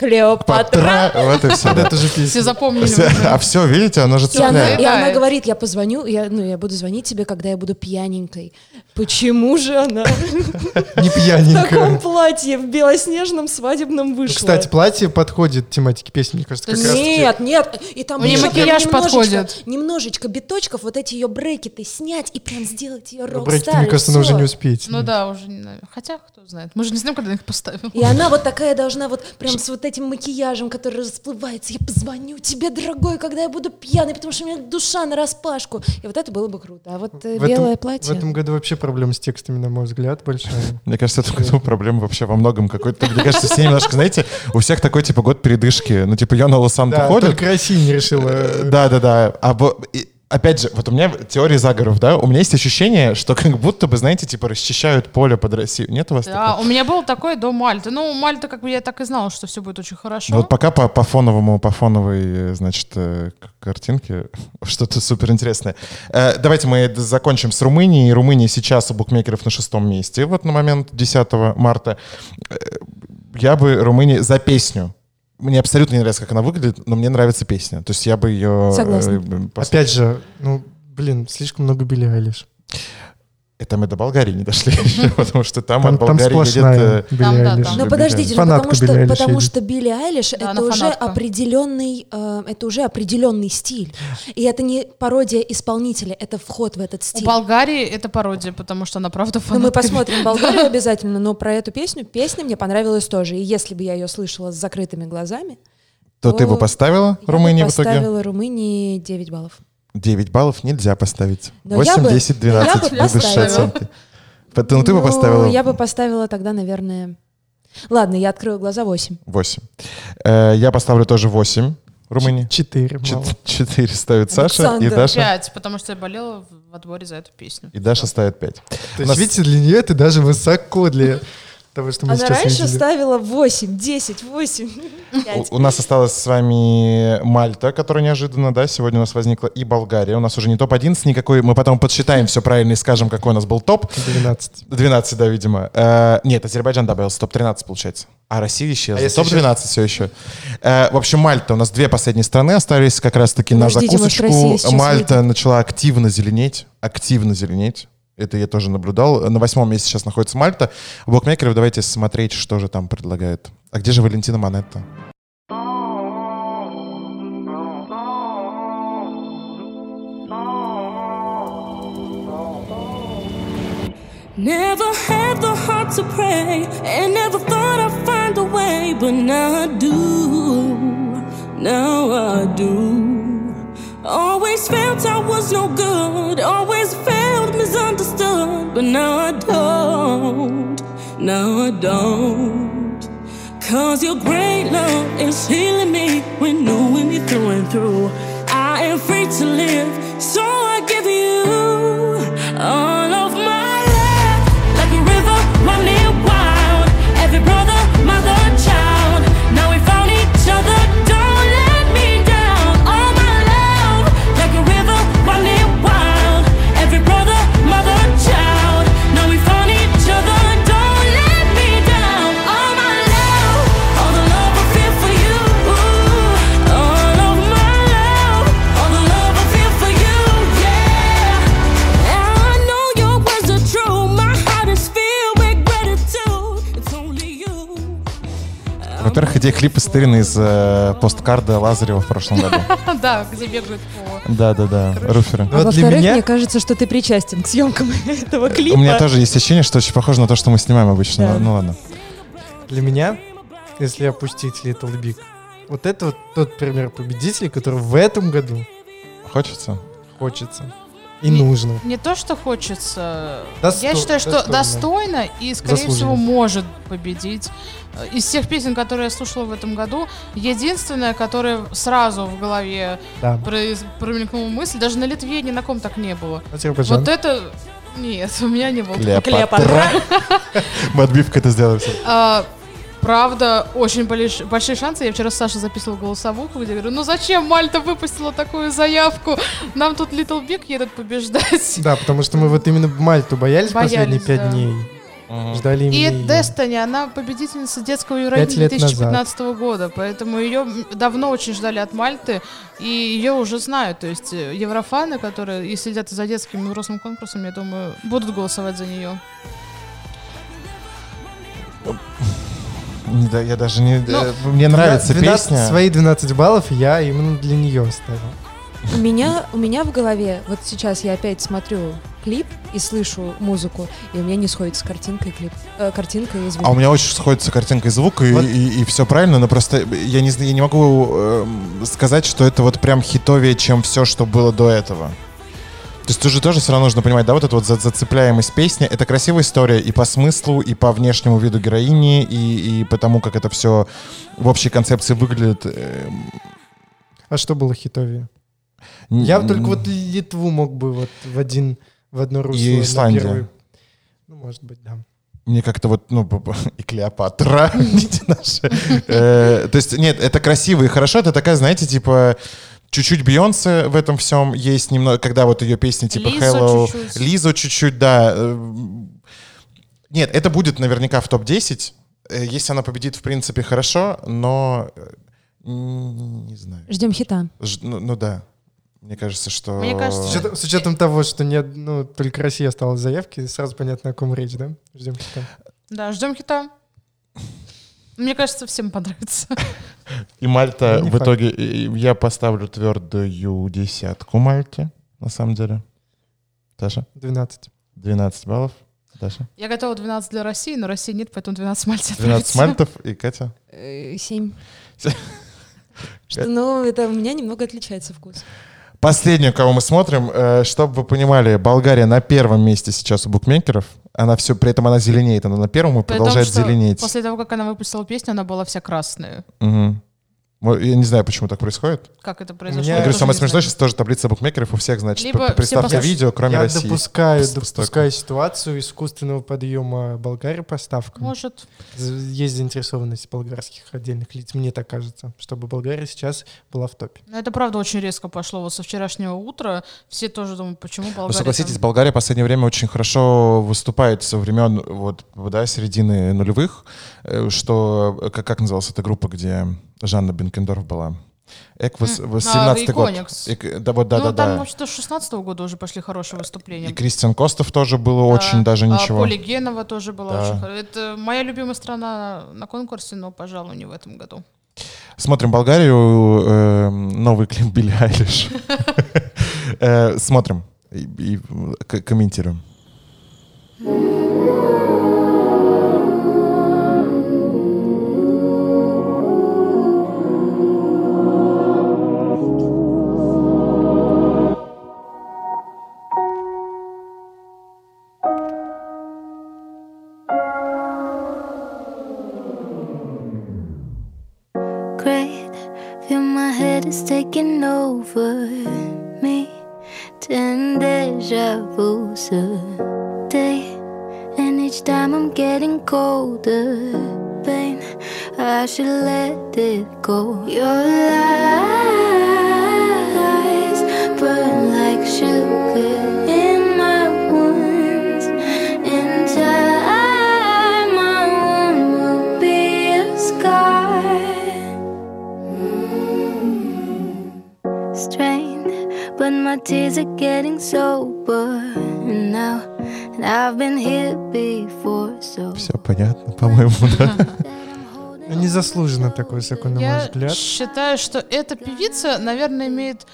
Клеопатра. Патра, вот и все. Это же Все песня. запомнили. А все, видите, оно же она, цепляет. и она говорит, я позвоню, я, ну, я буду звонить тебе, когда я буду пьяненькой. Почему же она Не в таком пьяненькая. платье в белоснежном свадебном вышла? Кстати, платье подходит тематике песни, мне кажется, как раз Нет, нет, и там макияж немножечко- подходит. Немножечко биточков, вот эти ее брекеты снять и прям сделать ее Брекеты, рок-стар. мне и кажется, она уже не успеет. Ну да, уже не знаю. Хотя, кто знает. Мы же не знаем, когда их поставим. И она вот такая должна вот прям с вот этим макияжем, который расплывается. Я позвоню тебе, дорогой, когда я буду пьяный, потому что у меня душа на распашку. И вот это было бы круто. А вот э, В этом- белое В платье. этом году вообще проблема с текстами, на мой взгляд, большая. Мне кажется, это году проблема вообще во многом какой-то. Мне кажется, все немножко, знаете, у всех такой типа год передышки. Ну, типа, Йона Лосан Да, ходит. только Россия не решила. Да, да, да. А бо- и опять же, вот у меня теория заговоров, да, у меня есть ощущение, что как будто бы, знаете, типа расчищают поле под Россию. Нет у вас Да, такого? у меня был такой до Мальты. Ну, Мальта, как бы я так и знала, что все будет очень хорошо. Ну, вот пока по, по фоновому, по фоновой, э, значит, э, картинке что-то супер интересное. давайте мы закончим с Румынией. Румыния сейчас у букмекеров на шестом месте, вот на момент 10 марта. Э, Я бы Румынии за песню. Мне абсолютно не нравится, как она выглядит, но мне нравится песня. То есть я бы ее... Согласна. э, Опять же, ну, блин, слишком много Билли Айлиш. Это мы до Болгарии не дошли еще, потому что там, Там, от там Болгарии едет... сплошная э, Там, да, там. Но Билли подождите, ну, Фанатка потому, что, Билли Айлиш потому едет. что Билли Айлиш Да, это уже фанатка. определенный, э, это уже определенный стиль, и это не пародия исполнителя, это вход в этот У стиль. Болгарии это пародия, потому что она правда Ну, фанатка. мы посмотрим Болгарию обязательно, но про эту песню, песня мне понравилась тоже. И если бы я ее слышала с закрытыми глазами, То ты бы поставила я Румынии в итоге? поставила Румынии 9 баллов. 9 баллов нельзя поставить. Но 8, я бы- 10, но я 12 бы высшие поставила. оценки. Ну, ты бы Ну, поставила Я бы поставила тогда, наверное... Ладно, я открою глаза 8. 8. Э, Я поставлю тоже 8 Румынии. Четыре. 4 ставит Саша, и Александр. Даша, Пять, потому что я болела в- во дворе за эту песню. и Даша ставит 5. То есть, видите, для нее это даже высоко для того, что мы Она раньше видели. ставила 8, 10, 8, 5. У, у нас осталась с вами Мальта, которая неожиданно, да, сегодня у нас возникла, и Болгария. У нас уже не топ-11 никакой, мы потом подсчитаем все правильно и скажем, какой у нас был топ. 12. 12, да, видимо. Э, нет, Азербайджан добавился, топ-13 получается. А Россия исчезла. А если топ-12 все еще. Э, в общем, Мальта. У нас две последние страны остались как раз-таки на Подождите, может, закусочку. Мальта начала активно зеленеть. Активно зеленеть. Это я тоже наблюдал. На восьмом месте сейчас находится Мальта. Букмекеров давайте смотреть, что же там предлагает. А где же Валентина Монетта? Never had the heart to pray, and never thought I'd find a way, but now I do. Now I do. Always felt I was no good, always felt misunderstood, but now I don't. Now I don't. Cause your great love is healing me, when renewing me through and through. I am free to live, so I give you all Во-первых, эти клипы стырены из э, посткарда Лазарева в прошлом году. Да, где бегают по... Да-да-да, руферы. А вот для во-вторых, меня- мне кажется, что ты причастен к съемкам этого клипа. У меня тоже есть ощущение, что очень похоже на то, что мы снимаем обычно. Ну, Ну ладно. Для меня, если опустить Little Big, вот это вот тот пример победителей, который в этом году Хочется? хочется. И нужно. Не то, что хочется. Досто- Я считаю, что достойно. достойно и, скорее Заслуженно. всего, может победить. Э, Из всех песен, которые я слушала в этом году, единственная, которая сразу в голове Да. произ- промелькнула мысль, даже на Литве ни на ком так не было. Азербайджан. Вот это... Нет, у меня не было. Клеопатра. Мы отбивку это сделаем. Правда, очень больш- большие шансы. Я вчера с Сашей записывала голосовуху, где говорю, ну зачем Мальта выпустила такую заявку? Нам тут Little Big едут побеждать. Да, потому что мы вот именно Мальту боялись, Боялись, последние пять да. дней. Ждали И. Destiny, она победительница детского Евровидения лет 2015 года, поэтому ее давно очень ждали от Мальты, и ее уже знают. То есть э, еврофаны, которые и следят за детским и взрослым конкурсом, я думаю, будут голосовать за нее. Да, я даже не... Ну, э, Мне нравится 12 песня. Свои 12 баллов я именно для нее оставил. У меня, у меня в голове, вот сейчас я опять смотрю клип и слышу музыку, и у меня не сходится картинка и клип. э, картинка и звук. А у меня очень сходится картинка и звук, и, все правильно, но просто я не, я не могу эм, сказать, что это вот прям хитовее, чем все, что было до этого. То есть тут же тоже все равно нужно понимать, да, вот эта вот за- зацепляемость песни, это красивая история и по смыслу, и по внешнему виду героини, и, и по тому, как это все в общей концепции выглядит. эм, А что было хитовее? н- Я только вот Литву мог бы вот в один в одно русло. И Исландия. Ну, может быть, да. Мне как-то вот, ну, и Клеопатра, наши. Э, То есть, нет, это красиво и хорошо, это такая, знаете, типа, чуть-чуть Бейонсе в этом всем есть немного, когда вот ее песни типа Лиза Hello, чуть-чуть. Лизу чуть-чуть, да. э, Нет, это будет наверняка в топ-10. Э, Если она победит, в принципе, хорошо, но э, не знаю. Ждем хита. Ж- Ну, ну да. Мне кажется, что... Мне кажется, С учетом, с учетом того, что нет, ну, только Россия осталась в заявке, сразу понятно, о ком речь, да? Ждем хита. Да, ждем хита. Мне кажется, всем понравится. И Мальта Ну, в итоге... э, Я поставлю твердую десятку Мальте, на самом деле. Даша? 12. 12 баллов. Даша? Я готова 12 для России, но России нет, поэтому 12 Мальте 12 отправится. мальтов и Катя? Э, Семь. Что, ну, это у меня немного отличается вкус. Последнюю, кого мы смотрим, э, чтобы вы понимали, Болгария на первом месте сейчас у букмекеров. Она все, при этом она зеленеет, она на первом и При том, продолжает что зеленеть. После того, как она выпустила песню, она была вся красная. Мгм. Я не знаю, почему так происходит. Как это произошло? Я я говорю, самое смешное, сейчас тоже таблица букмекеров у всех, значит, Либо все представьте послуш- видео, кроме Я России. допускаю, Пс- допускаю ситуацию искусственного подъема Болгарии по ставкам. Может. Есть заинтересованность болгарских отдельных лиц, мне так кажется, чтобы Болгария сейчас была в топе. Но это правда очень резко пошло. Вот со вчерашнего утра все тоже думают, почему Болгария Ну, согласитесь, там- Болгария в последнее время очень хорошо выступает со времен вот, да, середины нулевых, э, что, э, как, как называлась эта группа, где Жанна Бенкендорф была? М, 17 а, год. Эк- да, вот, да, ну, да, там да. вообще-то с 16 года уже пошли хорошие выступления. И Кристиан Костов тоже было Да. очень даже А, ничего. Поля Генова тоже была Да. очень хорошая. Это моя любимая страна на конкурсе, но, пожалуй, не в этом году. Смотрим Болгарию, э, новый клип Билли Айлиш. Э, Смотрим и комментируем. Great. Feel my head is taking over me. Ten deja vu's a day. And each time I'm getting colder. Pain, I should let it go. Your lies my tears are getting sober now. And I've been here before, so. Все понятно, по-моему, да? Ну, Незаслуженно такой высоко, на мой Я взгляд. считаю, что эта певица, наверное, имеет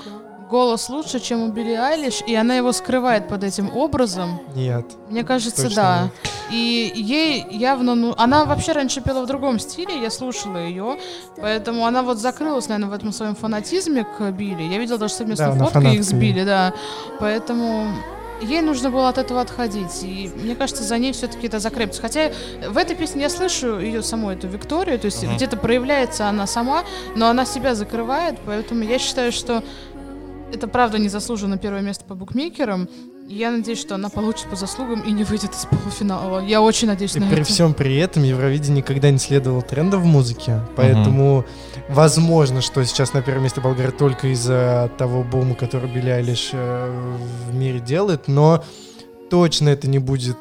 голос лучше, чем у Билли Айлиш, и она его скрывает под этим образом. Нет. Мне кажется, Точно да. нет. И ей явно, ну, она вообще раньше пела в другом стиле, я слушала ее, поэтому она вот закрылась, наверное, в этом своем фанатизме к Билли. Я видела даже совместную Да, фотку их с Билли, да. Поэтому ей нужно было от этого отходить. И мне кажется, за ней все-таки это закрепится. Хотя в этой песне я слышу ее саму, эту Викторию, то есть Ага. где-то проявляется она сама, но она себя закрывает, поэтому я считаю, что это правда не заслуженно первое место по букмекерам. Я надеюсь, что она получит по заслугам и не выйдет из полуфинала. Я очень надеюсь И на при это. всем при этом Евровидение никогда не следовало трендам в музыке, поэтому возможно, что сейчас на первом месте Болгария только из-за того бума, который Билли Айлиш э, в мире делает, но точно это не будет,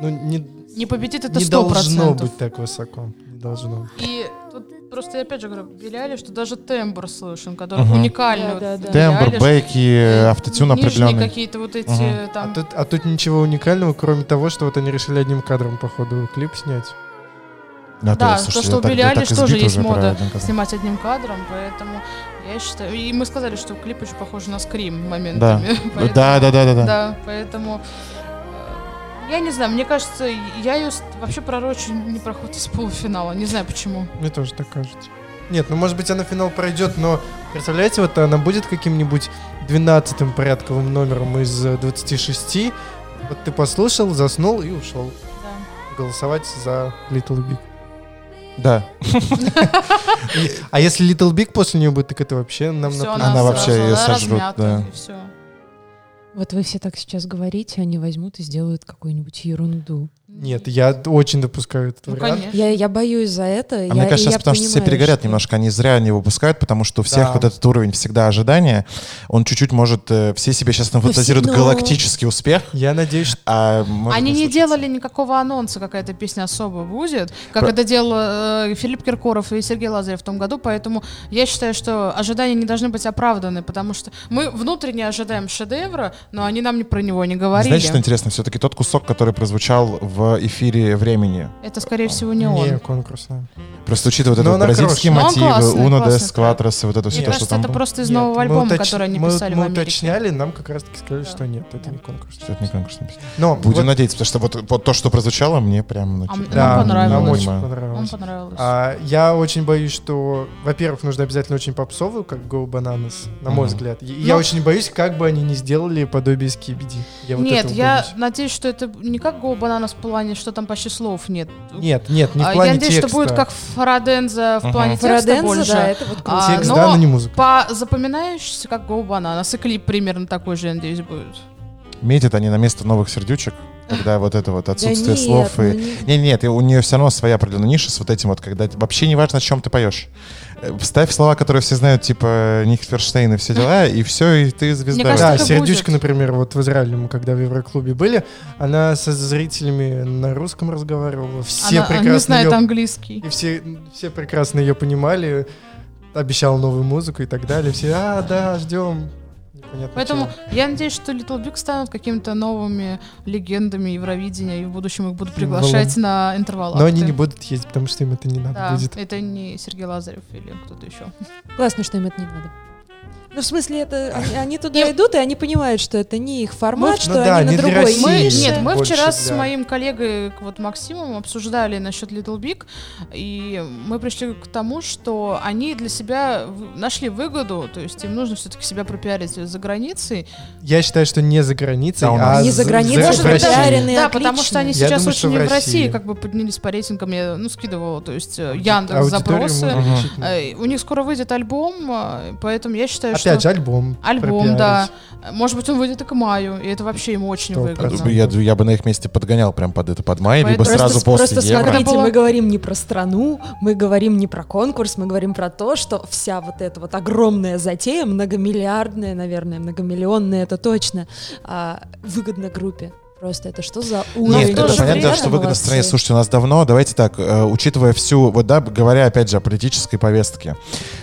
ну, не, Не победит это не сто должно процентов. быть так высоко, не должно. И тут просто я опять же говорю, Айлиш, что даже тембр слышен, который Мгм. уникальный. Да, да, да. Тембр, бейки, Э, автотюн определенный. какие-то вот эти Мгм. там... А тут, а тут ничего уникального, кроме того, что вот они решили одним кадром, походу, клип снять. Да, Да, слушай, то, что у Билли Айлиш тоже есть мода снимать одним кадром, поэтому я считаю... И мы сказали, что клип очень похож на скрим моментами. Да. поэтому- Да, да, да, да, да. Да, поэтому... Я не знаю, мне кажется, я ее вообще пророчу не проходит из полуфинала. Не знаю почему. Мне тоже так кажется. Нет, ну может быть она финал пройдет, но представляете, вот она будет каким-нибудь 12-м порядковым номером из э, 26. Вот ты послушал, заснул и ушел Да. голосовать за Little Big. Да. А если Little Big после нее будет, так это вообще нам. Она вообще она сожрут, да. Вот вы все так сейчас говорите, они возьмут и сделают какую-нибудь ерунду. Нет, я очень допускаю этот Ну, вариант. конечно. Я, я боюсь за это. А я, мне кажется, сейчас потому что все понимаю, перегорят что- немножко, они зря не выпускают, потому что у всех Да. вот этот уровень всегда ожидания, он чуть-чуть может, э, все себе сейчас нафантазируют но- галактический успех, Я надеюсь, что а Они не случиться. делали никакого анонса, какая-то песня особо будет, как Про- это делал э, Филипп Киркоров и Сергей Лазарев в том году, поэтому я считаю, что ожидания не должны быть оправданы, потому что мы внутренне ожидаем шедевра, но они нам не про него не говорили. Знаете, что интересно? Все-таки тот кусок, который прозвучал в эфире времени, Это, скорее всего, не он. не конкурсная. просто учитывая вот Но это она бразильские. Но он мотивы, классный, Дес Кватрос и вот это все, Мне то, что кажется, там это было. просто из Нет, нового альбома, уточ- который они писали мы в Америке. уточняли, нам как раз таки сказали, Да. что нет, это не конкурс. Что это не песня. Но Будем вот- надеяться, потому что вот, вот то, что прозвучало, мне прям... Ну, А типа, Да, нам понравилось. нам очень понимаю. Вам понравилось. понравилось. А, я очень боюсь, что, во-первых, нужно обязательно очень попсовую, как Go Bananas, на мой взгляд. И Я Но- очень боюсь, как бы они не сделали подобие Скибиди. Я вот Нет, я боюсь. надеюсь, что это не как Go Bananas в плане, что там почти слов нет. Нет, нет, не в А, плане я надеюсь, текста. что будет как Фараденза в Ага. плане текста Фараденза, больше. да, это вот круто. А, Текст, но да, но не музыка. по запоминающийся, как Go Bananas. И клип примерно такой же, я надеюсь, будет. Метят они на место новых сердючек, когда вот это вот отсутствие нет, слов ну и... не- Нет, нет, у нее все равно своя определенная ниша с вот этим вот, когда вообще не важно, о чем ты поешь. Вставь слова, которые все знают, типа Никсферштейн и все дела, и все, и ты звезда. кажется, Да, Сердючка, будет. например, вот в Израиле мы когда в Евроклубе были, она со зрителями на русском разговаривала. Все Она прекрасно не знает её- английский. И все, все прекрасно ее понимали, обещал новую музыку и так далее. Все, а, да, ждем. Непонятно Поэтому чего. я надеюсь, что Little Big станут какими-то новыми легендами Евровидения, и в будущем их будут Символом. приглашать на интервал. Но они не будут ездить, потому что им это не надо Да, будет. это не Сергей Лазарев или кто-то еще. Классно, что им это не надо. Ну, в смысле, это они, они туда идут, и они понимают, что это не их формат, Ну, что ну да, они не на для другой России. Мы, нет, мы больше вчера с для- моим коллегой, вот Максимом, обсуждали насчет Little Big, и мы пришли к тому, что они для себя нашли выгоду, то есть им нужно все-таки себя пропиарить за границей. Я считаю, что не за границей, Да, у нас- а Не за границей, в может, России. пропиаренные да, отлично. потому что они Я сейчас думаю, очень в и в России России. как бы поднялись по рейтингам, я ну, скидывала, то есть э, Яндекс запросы. Э, У них скоро выйдет альбом, э, поэтому я считаю, Опять что... альбом. Альбом, пропиарить. да. Может быть, он выйдет и к маю, и это вообще ему очень Сто выгодно. Я, я бы на их месте подгонял прям под это, под май, либо Поэтому- сразу просто, после просто Евро. смотрите, было- мы говорим не про страну, мы говорим не про конкурс, мы говорим про то, что вся вот эта вот огромная затея, многомиллиардная, наверное, многомиллионная, это точно, а, выгодна группе. Просто это что за уровень? Нет, то это понятно, что выгодно стране. Слушайте, у нас давно, давайте так, э, учитывая всю, вот да, говоря опять же о политической повестке,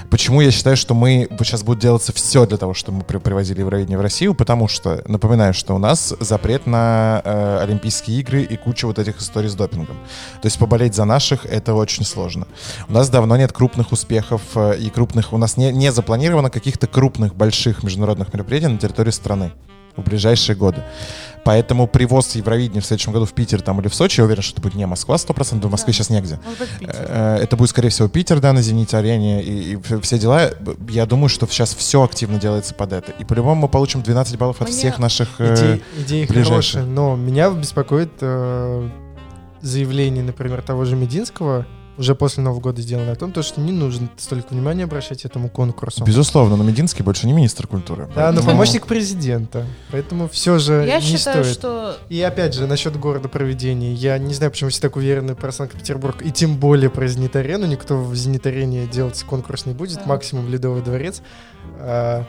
Почему я считаю, что мы сейчас будет делаться все для того, чтобы мы при- привозили Евровидение в Россию? Потому что, напоминаю, что у нас запрет на э, Олимпийские игры и куча вот этих историй с допингом. То есть поболеть за наших — это очень сложно. У нас давно нет крупных успехов э, и крупных... У нас не, не запланировано каких-то крупных, больших международных мероприятий на территории страны в ближайшие годы. Поэтому привоз Евровидения в следующем году в Питер там или в Сочи, я уверен, что это будет не Москва 100%, в Москве сейчас негде. Может быть, Питер. Э, Это будет, скорее всего, Питер, да, на «Зените-арене» и, и все дела. Я думаю, что сейчас все активно делается под это. И по-любому мы получим 12 баллов от Мне- всех наших э, Идеи, идеи ближайших. хорошие, но меня беспокоит э, заявление, например, того же Мединского, уже после Нового года сделано о том, то, что не нужно столько внимания обращать этому конкурсу. Безусловно, но Мединский больше не министр культуры. Да, но Поэтому- помощник президента. Поэтому все же Я не считаю, стоит. что И опять же, насчет города проведения. Я не знаю, почему все так уверены про Санкт-Петербург, и тем более про Зенит-арену. Никто в Зенит-арене делать конкурс не будет, Да. максимум Ледовый дворец. А,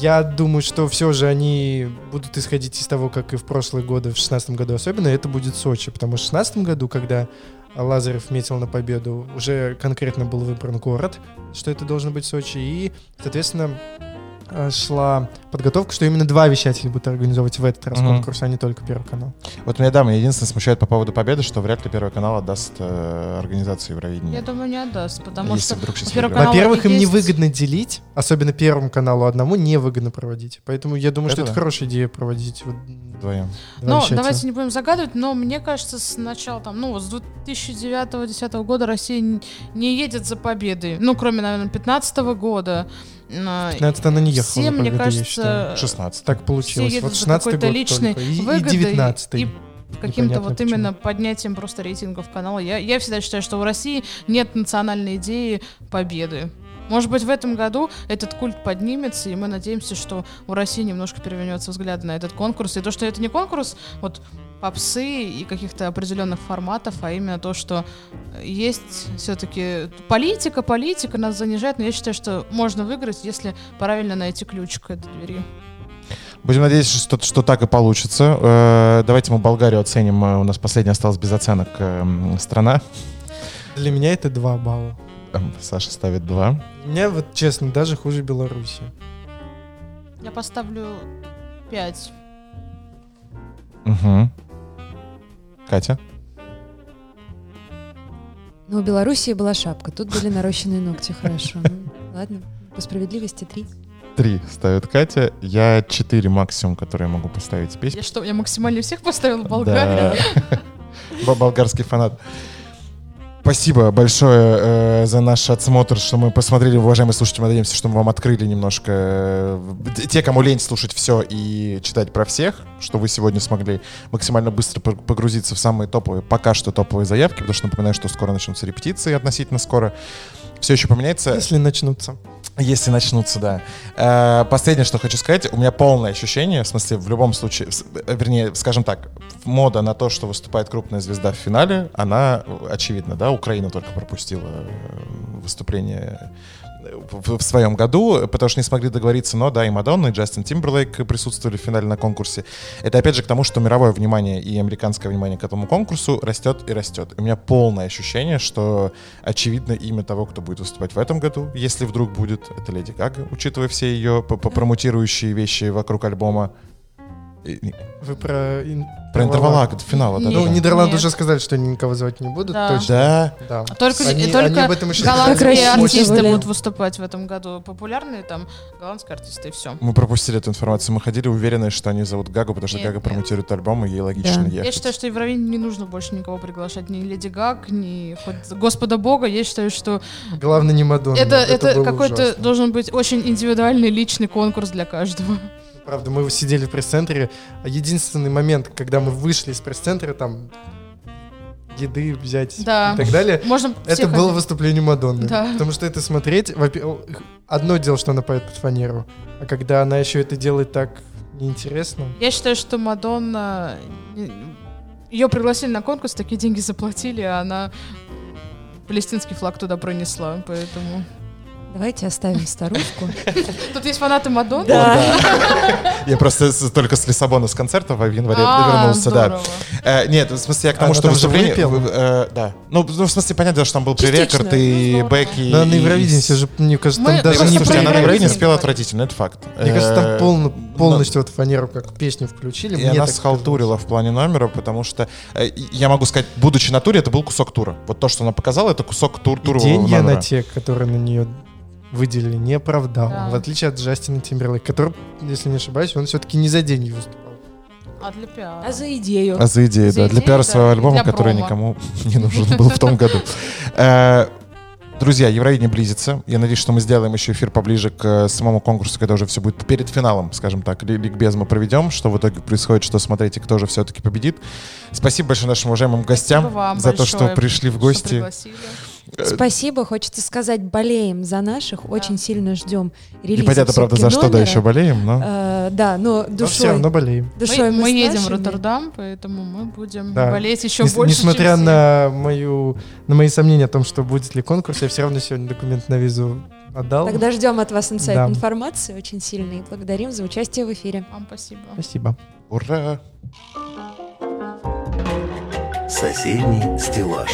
Я думаю, что все же они будут исходить из того, как и в прошлые годы, в 2016 году особенно, это будет Сочи. Потому что в 2016 году, когда Лазарев метил на победу, уже конкретно был выбран город, что это должно быть Сочи, и, соответственно, шла подготовка, что именно два вещателя будут организовывать в этот раз Мгм. конкурс, а не только Первый канал. Вот меня, да, меня единственное смущает по поводу победы, что вряд ли Первый канал отдаст э, организацию Евровидения. я думаю, не отдаст, потому Если что вдруг сейчас Во-первых, им есть- невыгодно делить, особенно Первому каналу одному невыгодно проводить. Поэтому я думаю, что Это это да. хорошая идея проводить вот Вдвоем. вещателя. давайте не будем загадывать, но мне кажется, с начала там, ну, вот с 2009-2010 года Россия не едет за победой. Ну, кроме, наверное, 2015 года. А, 15 она не ехала Все, мне победу, я кажется, считаю. 16. Так получилось. Вот за 16 какой-то год личной только. И, и выгодой 19 и каким-то вот почему. именно поднятием просто рейтингов канала. Я, я всегда считаю, что у России нет национальной идеи победы. Может быть, в этом году этот культ поднимется, и мы надеемся, что у России немножко перевернется взгляд на этот конкурс. И то, что это не конкурс вот попсы и каких-то определенных форматов, а именно то, что есть все-таки политика, политика нас занижает, но я считаю, что можно выиграть, если правильно найти ключ к этой двери. Будем надеяться, что, что так и получится. Э, давайте мы Болгарию оценим. Э, У нас последняя осталась без оценок э, страна. Для меня это 2 балла. Эм, Саша ставит 2. У меня, вот честно, даже хуже Беларуси. Я поставлю 5. Угу. Катя? Ну, у Белоруссии была шапка, тут были нарощенные ногти, хорошо. Ну, Ладно, по справедливости три. Три ставит Катя. Я четыре максимум, которые я могу поставить спесь. Я что, я максимально всех поставила Болгарию? Да. Бо- Болгарский фанат. Спасибо большое э, за наш отсмотр, что мы посмотрели, уважаемые слушатели. Мы надеемся, что мы вам открыли немножко э, те, кому лень слушать все и читать про всех, что вы сегодня смогли максимально быстро погрузиться в самые топовые, пока что топовые заявки, потому что напоминаю, что скоро начнутся репетиции, относительно скоро. Все еще поменяется. Если начнутся. Если начнутся, да. Э, Последнее, что хочу сказать, у меня полное ощущение, в смысле, в любом случае, э, вернее, скажем так, мода на то, что выступает крупная звезда в финале, она э, очевидна, да, Украина только пропустила выступление в, в своем году, потому что не смогли договориться, но да, и Мадонна, и Джастин Тимберлейк присутствовали в финале на конкурсе. Это опять же к тому, что мировое внимание и американское внимание к этому конкурсу растет и растет. У меня полное ощущение, что очевидно имя того, кто будет выступать в этом году, если вдруг будет, это Леди Гага, учитывая все ее промутирующие вещи вокруг альбома. Вы про... ин- Про интервала финала, да? Ну, да. Нидерланды уже сказали, что они никого звать не будут, Да. точно. Да. Да. Только, Они- только они об этом еще голландские артисты будут выступать в этом году. Популярные там голландские артисты и все. Мы пропустили эту информацию. Мы ходили уверенные, что они зовут Гагу, потому что Нет, Гага нет. промутирует альбом, и ей логично Да. ехать. Я считаю, что Евровидение не нужно больше никого приглашать, ни Леди Гаг, ни хоть Господа Бога. Я считаю, что Главное, не Мадонна. это, это, было какой-то ужасно. должен быть очень индивидуальный личный конкурс для каждого. Правда, мы сидели в пресс-центре. а Единственный момент, когда мы вышли из пресс-центра, там еды взять Да. и так далее, Можно это было один- выступление Мадонны. Да. Потому что это смотреть, во-первых, одно дело, что она поет под фанеру, а когда она еще это делает так неинтересно. Я считаю, что Мадонна... Ее пригласили на конкурс, такие деньги заплатили, а она палестинский флаг туда пронесла, поэтому... Давайте оставим старушку. Тут есть фанаты Мадонны. Да. Я просто только с Лиссабона с концертов в январе А, вернулся, да. Э, Нет, в смысле, я к тому, Она что выступление... э, Да. Ну, ну, в смысле, понятно, что там был пререкорд и Ну, здорово. Бекки. Да, на и- Евровидении все же, мне кажется, Мы- там даже просто не Слушайте, она на Евровидении спела отвратительно, это факт. Мне кажется, Э, там полно- полностью вот фанеру как песню включили. И она схалтурила в плане номера, потому что, э, я могу сказать, будучи на туре, это был кусок тура. Вот то, что она показала, это кусок тур И турового деньги на те, которые на нее выделили, не оправдал. Да. В отличие от Джастина Тимберлейка, который, если не ошибаюсь, он все-таки не за деньги выступал. А для пиара? А за идею? А за идею, За да. Для идею, пиара да, своего альбома, для который промо. никому не нужен был в том году. Э, Друзья, Евровидение близится. Я надеюсь, что мы сделаем еще эфир поближе к э, самому конкурсу, когда уже все будет перед финалом, скажем так, ли- ликбез мы проведем, что в итоге происходит, что смотрите, кто же все-таки победит. Спасибо большое нашим уважаемым гостям за то, что большое, пришли в что гости. пригласили. Спасибо, хочется сказать, болеем за наших, очень сильно ждем релиза Непонятно, правда, за что, да, еще болеем, но... Э, Да, но Но все душой. равно болеем. Душой Мы, мы мы едем в. Роттердам, поэтому мы будем Да. болеть еще Нес- больше, Несмотря на, мою, на мои сомнения о том, что будет ли конкурс, я все равно сегодня документ на визу отдал. Тогда ждем от вас инсайт Да. информации очень сильно и благодарим за участие в эфире. Вам спасибо. Спасибо. Ура! Соседний стеллаж.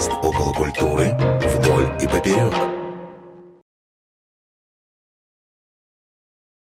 Подкаст около культуры вдоль и поперек.